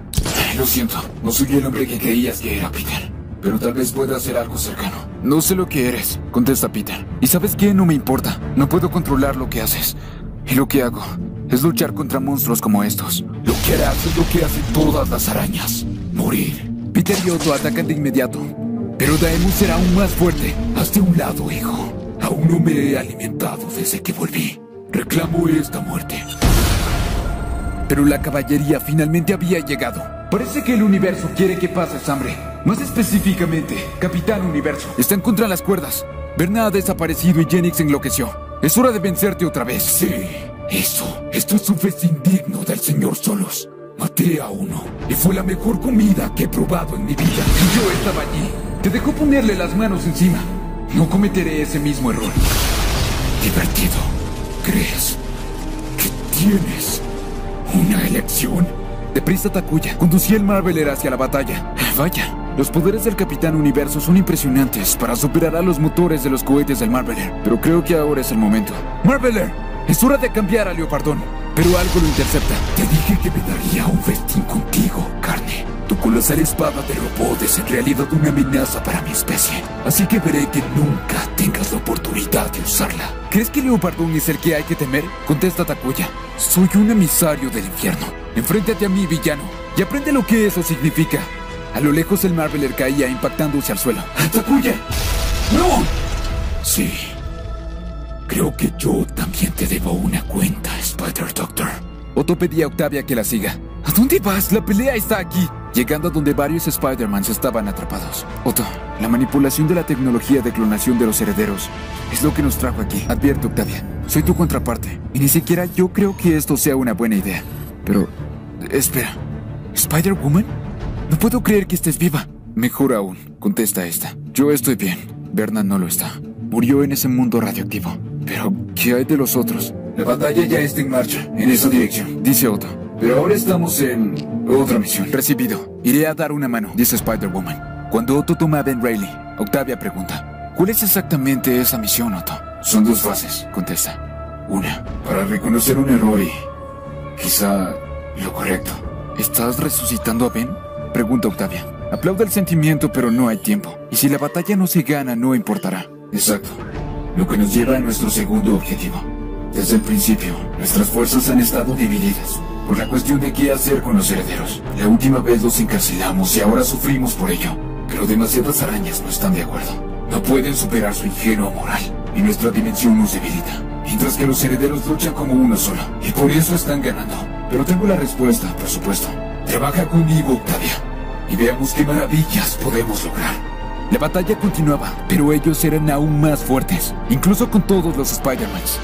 Lo siento, no soy el hombre que creías que era Peter. Pero tal vez pueda hacer algo cercano. No sé lo que eres, contesta Peter. ¿Y sabes qué? No me importa. No puedo controlar lo que haces. Y lo que hago es luchar contra monstruos como estos. Lo que harás es lo que hacen todas las arañas. Morir. Peter y Otto atacan de inmediato. Pero Daemus será aún más fuerte. Hazte un lado, hijo. Aún no me he alimentado desde que volví. Reclamo esta muerte. Pero la caballería finalmente había llegado. Parece que el universo quiere que pases hambre. Más específicamente, Capitán Universo. Están contra las cuerdas. Berna ha desaparecido y Jennings enloqueció. Es hora de vencerte otra vez. Sí, eso. Esto es un festín digno del señor Solos. Maté a uno. Y fue la mejor comida que he probado en mi vida. Y yo estaba allí. Te dejó ponerle las manos encima. No cometeré ese mismo error. Divertido. ¿Crees que tienes una elección? Deprisa, Takuya. Conducía el Marveler hacia la batalla. Vaya, los poderes del Capitán Universo son impresionantes para superar a los motores de los cohetes del Marveler. Pero creo que ahora es el momento. ¡Marveler! Es hora de cambiar a Leopardón. Pero algo lo intercepta. Te dije que me daría un festín contigo, carne. Tu colosal espada de robot es en realidad una amenaza para mi especie. Así que veré que nunca tengas la oportunidad de usarla. ¿Crees que Leopardón es el que hay que temer? Contesta Takuya. Soy un emisario del infierno. Enfréntate a mí, villano, y aprende lo que eso significa. A lo lejos el Marveler caía impactándose al suelo. ¡Takuya! ¡No! Sí. Creo que yo también te debo una cuenta, Spider Doctor. Otto pedía a Octavia que la siga. ¿A dónde vas? La pelea está aquí. Llegando a donde varios Spider-Mans estaban atrapados. Otto, la manipulación de la tecnología de clonación de los herederos es lo que nos trajo aquí. Advierto, Octavia. Soy tu contraparte. Y ni siquiera yo creo que esto sea una buena idea. Pero... Espera. ¿Spider-Woman? No puedo creer que estés viva. Mejor aún, contesta esta. Yo estoy bien. Berna no lo está. Murió en ese mundo radioactivo. Pero, ¿qué hay de los otros? La batalla ya está en marcha, en esa dirección. Dice Otto. Pero ahora estamos en otra misión. Recibido. Iré a dar una mano, dice Spider-Woman. Cuando Otto toma a Ben Reilly, Octavia pregunta. ¿Cuál es exactamente esa misión, Otto? Son dos fases. Contesta. Una. Para reconocer un error y... quizá lo correcto. ¿Estás resucitando a Ben? Pregunta Octavia. Aplaude el sentimiento, pero no hay tiempo. Y si la batalla no se gana, no importará. Exacto. Lo que nos lleva a nuestro segundo objetivo. Desde el principio, nuestras fuerzas han estado divididas por la cuestión de qué hacer con los herederos. La última vez los encarcelamos y ahora sufrimos por ello. Pero demasiadas arañas no están de acuerdo. No pueden superar su ingenua moral y nuestra dimensión nos debilita. Mientras que los herederos luchan como uno solo y por eso están ganando. Pero tengo la respuesta, por supuesto. Trabaja conmigo, Octavia, y veamos qué maravillas podemos lograr. La batalla continuaba, pero ellos eran aún más fuertes, incluso con todos los Spider-Mans.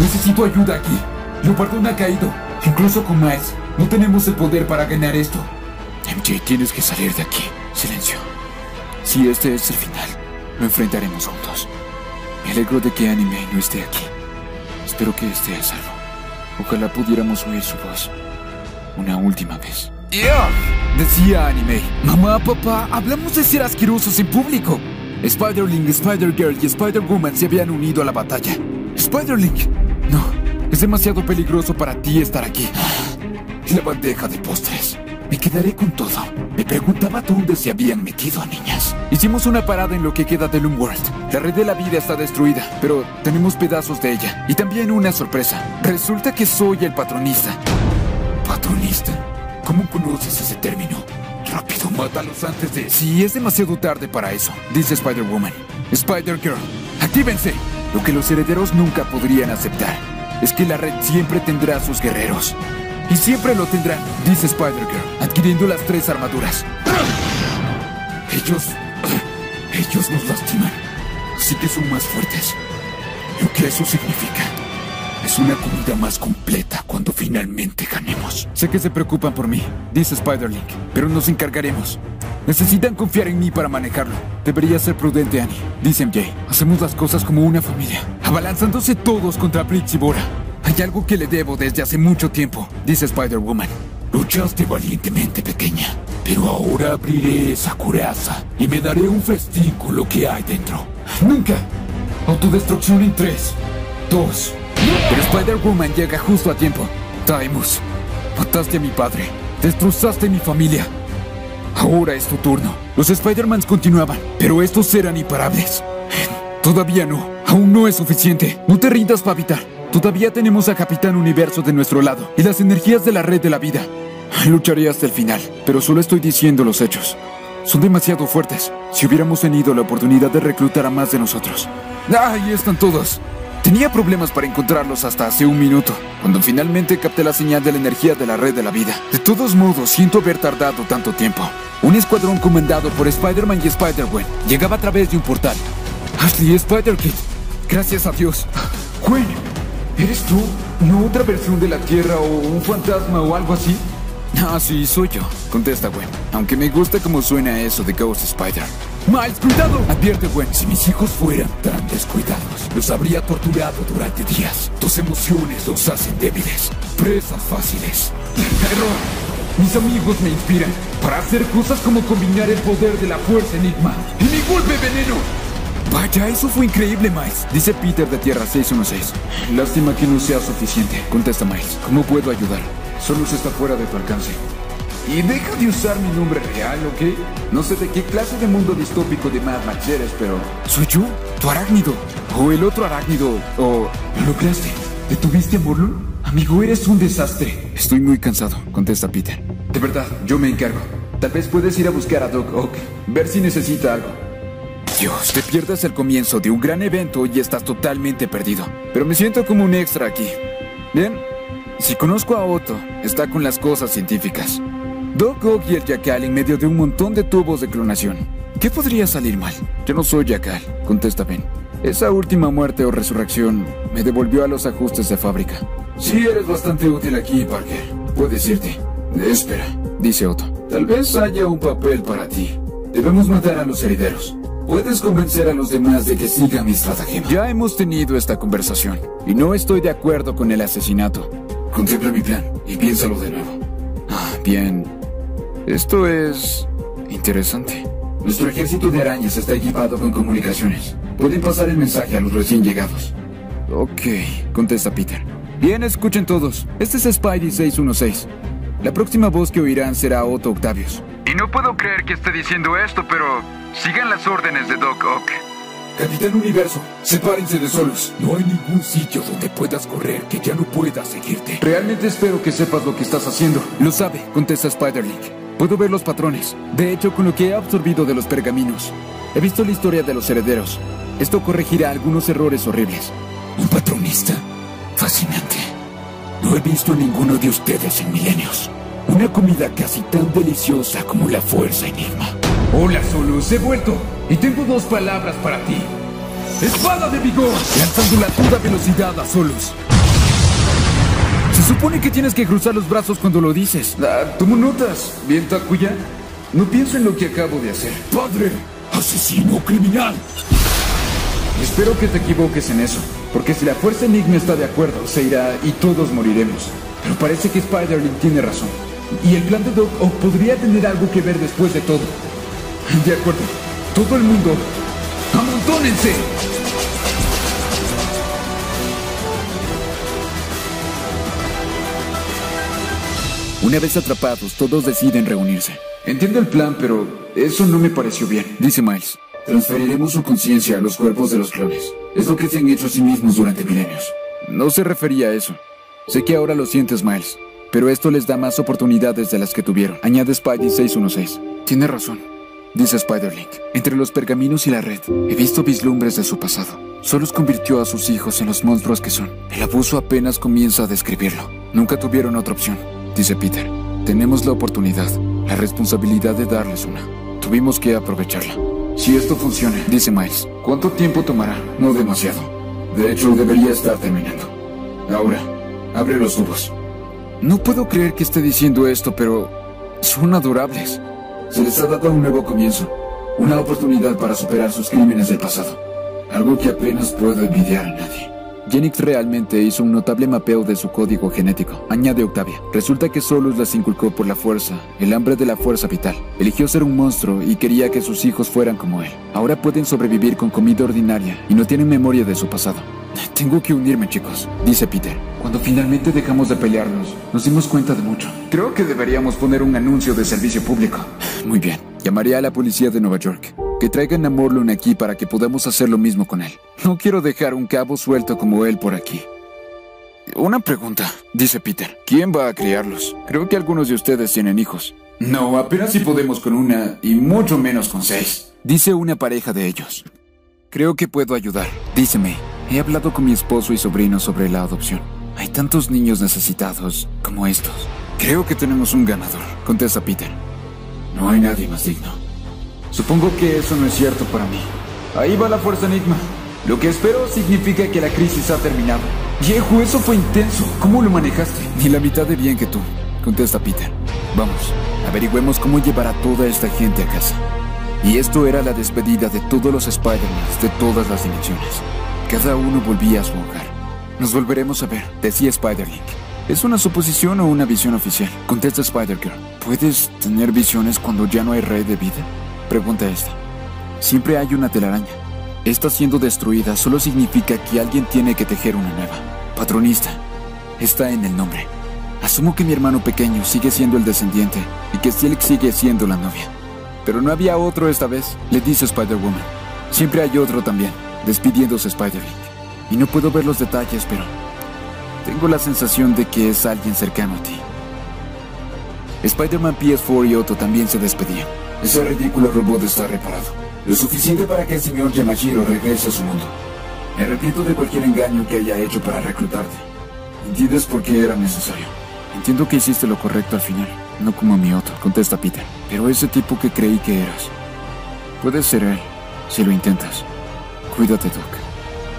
Necesito ayuda aquí. Leopardón ha caído, incluso con Miles. No tenemos el poder para ganar esto. MJ, tienes que salir de aquí. Silencio. Si este es el final, lo enfrentaremos juntos. Me alegro de que Anime no esté aquí. Espero que esté a salvo. Ojalá pudiéramos oír su voz una última vez. ¡Yeah! Decía Anime. Mamá, papá, hablamos de ser asquerosos en público. Spider-Link, Spider-Girl y Spider-Woman se habían unido a la batalla. Spider-Link. No, demasiado peligroso para ti estar aquí. La bandeja de postres. Me quedaré con todo. Me preguntaba dónde se habían metido, niñas. Hicimos una parada en lo que queda de Loom World. La red de la vida está destruida, pero tenemos pedazos de ella. Y también una sorpresa. Resulta que soy el patronista. ¿Patronista? ¿Cómo conoces ese término? Rápido, mátalos antes de... Sí, es demasiado tarde para eso, dice Spider-Woman. Spider-Girl, actívense. Lo que los herederos nunca podrían aceptar es que la red siempre tendrá a sus guerreros. Y siempre lo tendrán, dice Spider-Girl, adquiriendo las tres armaduras. Ellos... Ellos nos lastiman. Así que son más fuertes. Lo que eso significa Es una comida más completa cuando finalmente ganemos. Sé que se preocupan por mí, dice Spider-Link, pero nos encargaremos. Necesitan confiar en mí para manejarlo. Debería ser prudente, Annie. Dice MJ. Hacemos las cosas como una familia, abalanzándose todos contra Blitz y Bora. Hay algo que le debo desde hace mucho tiempo, dice Spider-Woman. Luchaste valientemente, pequeña. Pero ahora abriré esa coraza y me daré un festín con lo que hay dentro. ¡Nunca! Autodestrucción en 3, 2. Pero Spider-Woman llega justo a tiempo. Taimus, mataste a mi padre. Destrozaste mi familia. Ahora es tu turno. Los Spider-Mans continuaban, pero estos eran imparables. Todavía no. Aún no es suficiente. No te rindas, Pavitar. Todavía tenemos a Capitán Universo de nuestro lado y las energías de la red de la vida. Lucharé hasta el final, pero solo estoy diciendo los hechos. Son demasiado fuertes. Si hubiéramos tenido la oportunidad de reclutar a más de nosotros. ¡Ah, ahí están todos! Tenía problemas para encontrarlos hasta hace un minuto, cuando finalmente capté la señal de la energía de la red de la vida. De todos modos, siento haber tardado tanto tiempo. Un escuadrón comandado por Spider-Man y Spider-Gwen llegaba a través de un portal. Ashley, Spider-Kid. Gracias a Dios. Gwen, ¿eres tú? ¿No otra versión de la Tierra o un fantasma o algo así? Ah, sí, soy yo. Contesta Gwen. Aunque me gusta cómo suena eso de Ghost Spider. Miles, cuidado. Advierte Gwen. Si mis hijos fueran tan descuidados, los habría torturado durante días. Tus emociones los hacen débiles. Presas fáciles. Error. Mis amigos me inspiran para hacer cosas como combinar el poder de la fuerza enigma y mi golpe veneno. Vaya, eso fue increíble, Miles. Dice Peter de Tierra 616. Lástima que no sea suficiente. Contesta Miles. ¿Cómo puedo ayudar? Solo se está fuera de tu alcance. Y deja de usar mi nombre real, ¿ok? No sé de qué clase de mundo distópico de Mad Max eres, pero... ¿Soy yo? ¿Tu arácnido? ¿O el otro arácnido? ¿O... ¿Lo creaste? ¿Detuviste a Morlun? Amigo, eres un desastre. Estoy muy cansado, contesta Peter. De verdad, yo me encargo. Tal vez puedes ir a buscar a Doc Ock, ver si necesita algo. Dios, te pierdes el comienzo de un gran evento y estás totalmente perdido. Pero me siento como un extra aquí. Bien, si conozco a Otto, está con las cosas científicas. Doc Ock y el Jackal en medio de un montón de tubos de clonación. ¿Qué podría salir mal? Yo no soy Jackal, contesta Ben. Esa última muerte o resurrección me devolvió a los ajustes de fábrica. Sí, eres bastante útil aquí, Parker. Puedes irte. Espera, dice Otto. Tal vez haya un papel para ti. Debemos matar a los herederos. Puedes convencer a los demás de que sigan mi estratagema. Ya hemos tenido esta conversación y no estoy de acuerdo con el asesinato. Contempla mi plan y piénsalo de nuevo. Ah, bien. Esto es interesante. Nuestro ejército de arañas está equipado con comunicaciones. Pueden pasar el mensaje a los recién llegados. Ok, contesta Peter. Bien, escuchen todos. Este es Spidey 616. La próxima voz que oirán será Otto Octavius. Y no puedo creer que esté diciendo esto, pero sigan las órdenes de Doc Ock. Capitán Universo, sepárense de solos. No hay ningún sitio donde puedas correr que ya no pueda seguirte. Realmente espero que sepas lo que estás haciendo. Lo sabe, contesta Spider-Link. Puedo ver los patrones. De hecho, con lo que he absorbido de los pergaminos, he visto la historia de los herederos. Esto corregirá algunos errores horribles. ¿Un patronista? Fascinante. No he visto a ninguno de ustedes en milenios. Una comida casi tan deliciosa como la fuerza enigma. Hola, Solus, he vuelto. Y tengo dos palabras para ti. ¡Espada de vigor! Lanzándola a toda velocidad a Solus. Supone que tienes que cruzar los brazos cuando lo dices. Ah, tomo notas. Bien, Takuya. No pienso en lo que acabo de hacer. ¡Padre! ¡Asesino criminal! Espero que te equivoques en eso. Porque si la Fuerza Enigma está de acuerdo, se irá y todos moriremos. Pero parece que Spider-Link tiene razón. Y el plan de Doc Ock podría tener algo que ver después de todo. De acuerdo. Todo el mundo, ¡amontónense! Una vez atrapados, todos deciden reunirse. Entiendo el plan, pero eso no me pareció bien, dice Miles. Transferiremos su conciencia a los cuerpos de los clones. Es lo que se han hecho a sí mismos durante milenios. No se refería a eso. Sé que ahora lo sientes, Miles, pero esto les da más oportunidades de las que tuvieron. Añade Spidey 616. Tiene razón, dice Spider-Link. Entre los pergaminos y la red, he visto vislumbres de su pasado. Solo convirtió a sus hijos en los monstruos que son. El abuso apenas comienza a describirlo. Nunca tuvieron otra opción, dice Peter. Tenemos la oportunidad, la responsabilidad de darles una. Tuvimos que aprovecharla. Si esto funciona, dice Miles, ¿cuánto tiempo tomará? No demasiado. De hecho, debería estar terminando. Ahora, abre los tubos. No puedo creer que esté diciendo esto, pero son adorables. Se les ha dado un nuevo comienzo, una oportunidad para superar sus crímenes del pasado. Algo que apenas puedo envidiar a nadie. Genix realmente hizo un notable mapeo de su código genético, añade Octavia. Resulta que Solus las inculcó por la fuerza, el hambre de la fuerza vital. Eligió ser un monstruo y quería que sus hijos fueran como él. Ahora pueden sobrevivir con comida ordinaria y no tienen memoria de su pasado. Tengo que unirme, chicos, dice Peter. Cuando finalmente dejamos de pelearnos, nos dimos cuenta de mucho. Creo que deberíamos poner un anuncio de servicio público. Muy bien. Llamaré a la policía de Nueva York. Que traigan a Morlun aquí para que podamos hacer lo mismo con él. No quiero dejar un cabo suelto como él por aquí. Una pregunta, dice Peter. ¿Quién va a criarlos? Creo que algunos de ustedes tienen hijos. No, apenas si podemos con una y mucho menos con seis. Dice una pareja de ellos. Creo que puedo ayudar, dice May. He hablado con mi esposo y sobrino sobre la adopción. Hay tantos niños necesitados como estos. Creo que tenemos un ganador, contesta Peter. No hay nadie más digno. Supongo que eso no es cierto para mí. Ahí va la fuerza Enigma. Lo que espero significa que la crisis ha terminado. Viejo, eso fue intenso. ¿Cómo lo manejaste? Ni la mitad de bien que tú, contesta Peter. Vamos, averigüemos cómo llevar a toda esta gente a casa. Y esto era la despedida de todos los Spider-Man de todas las dimensiones. Cada uno volvía a su hogar. Nos volveremos a ver, decía Spider-Link. ¿Es una suposición o una visión oficial? Contesta Spider-Girl. ¿Puedes tener visiones cuando ya no hay red de vida? Pregunta esta. Siempre hay una telaraña. Esta siendo destruida solo significa que alguien tiene que tejer una nueva. Patronista. Está en el nombre. Asumo que mi hermano pequeño sigue siendo el descendiente y que Silk sigue siendo la novia. Pero no había otro esta vez, le dice Spider-Woman. Siempre hay otro también, despidiéndose Spider-Link. Y no puedo ver los detalles, pero tengo la sensación de que es alguien cercano a ti. Spider-Man PS4 y Otto también se despedían. Ese ridículo robot está reparado. Lo suficiente para que el señor Yamashiro regrese a su mundo. Me arrepiento de cualquier engaño que haya hecho para reclutarte. ¿Entiendes por qué era necesario? Entiendo que hiciste lo correcto al final, no como mi Otto, contesta Peter. Pero ese tipo que creí que eras. Puedes ser él, si lo intentas. Cuídate, Doc.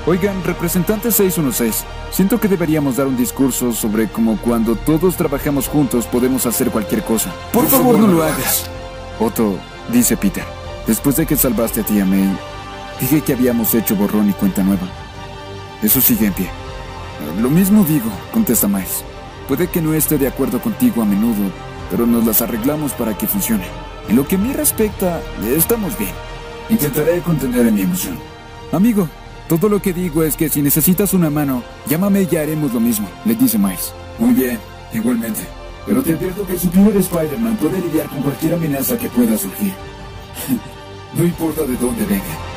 Oigan, representante 616, siento que deberíamos dar un discurso sobre cómo cuando todos trabajamos juntos podemos hacer cualquier cosa. Por, favor, no lo hagas. Otto, dice Peter, después de que salvaste a tía May, dije que habíamos hecho borrón y cuenta nueva. Eso sigue en pie. Lo mismo digo, contesta Miles. Puede que no esté de acuerdo contigo a menudo, pero nos las arreglamos para que funcione. En lo que a mí respecta, estamos bien. Intentaré contener mi emoción. Amigo, todo lo que digo es que si necesitas una mano, llámame y haremos lo mismo, le dice Miles. Muy bien, igualmente. Pero te advierto que superior Spider-Man puede lidiar con cualquier amenaza que pueda surgir. no importa de dónde venga.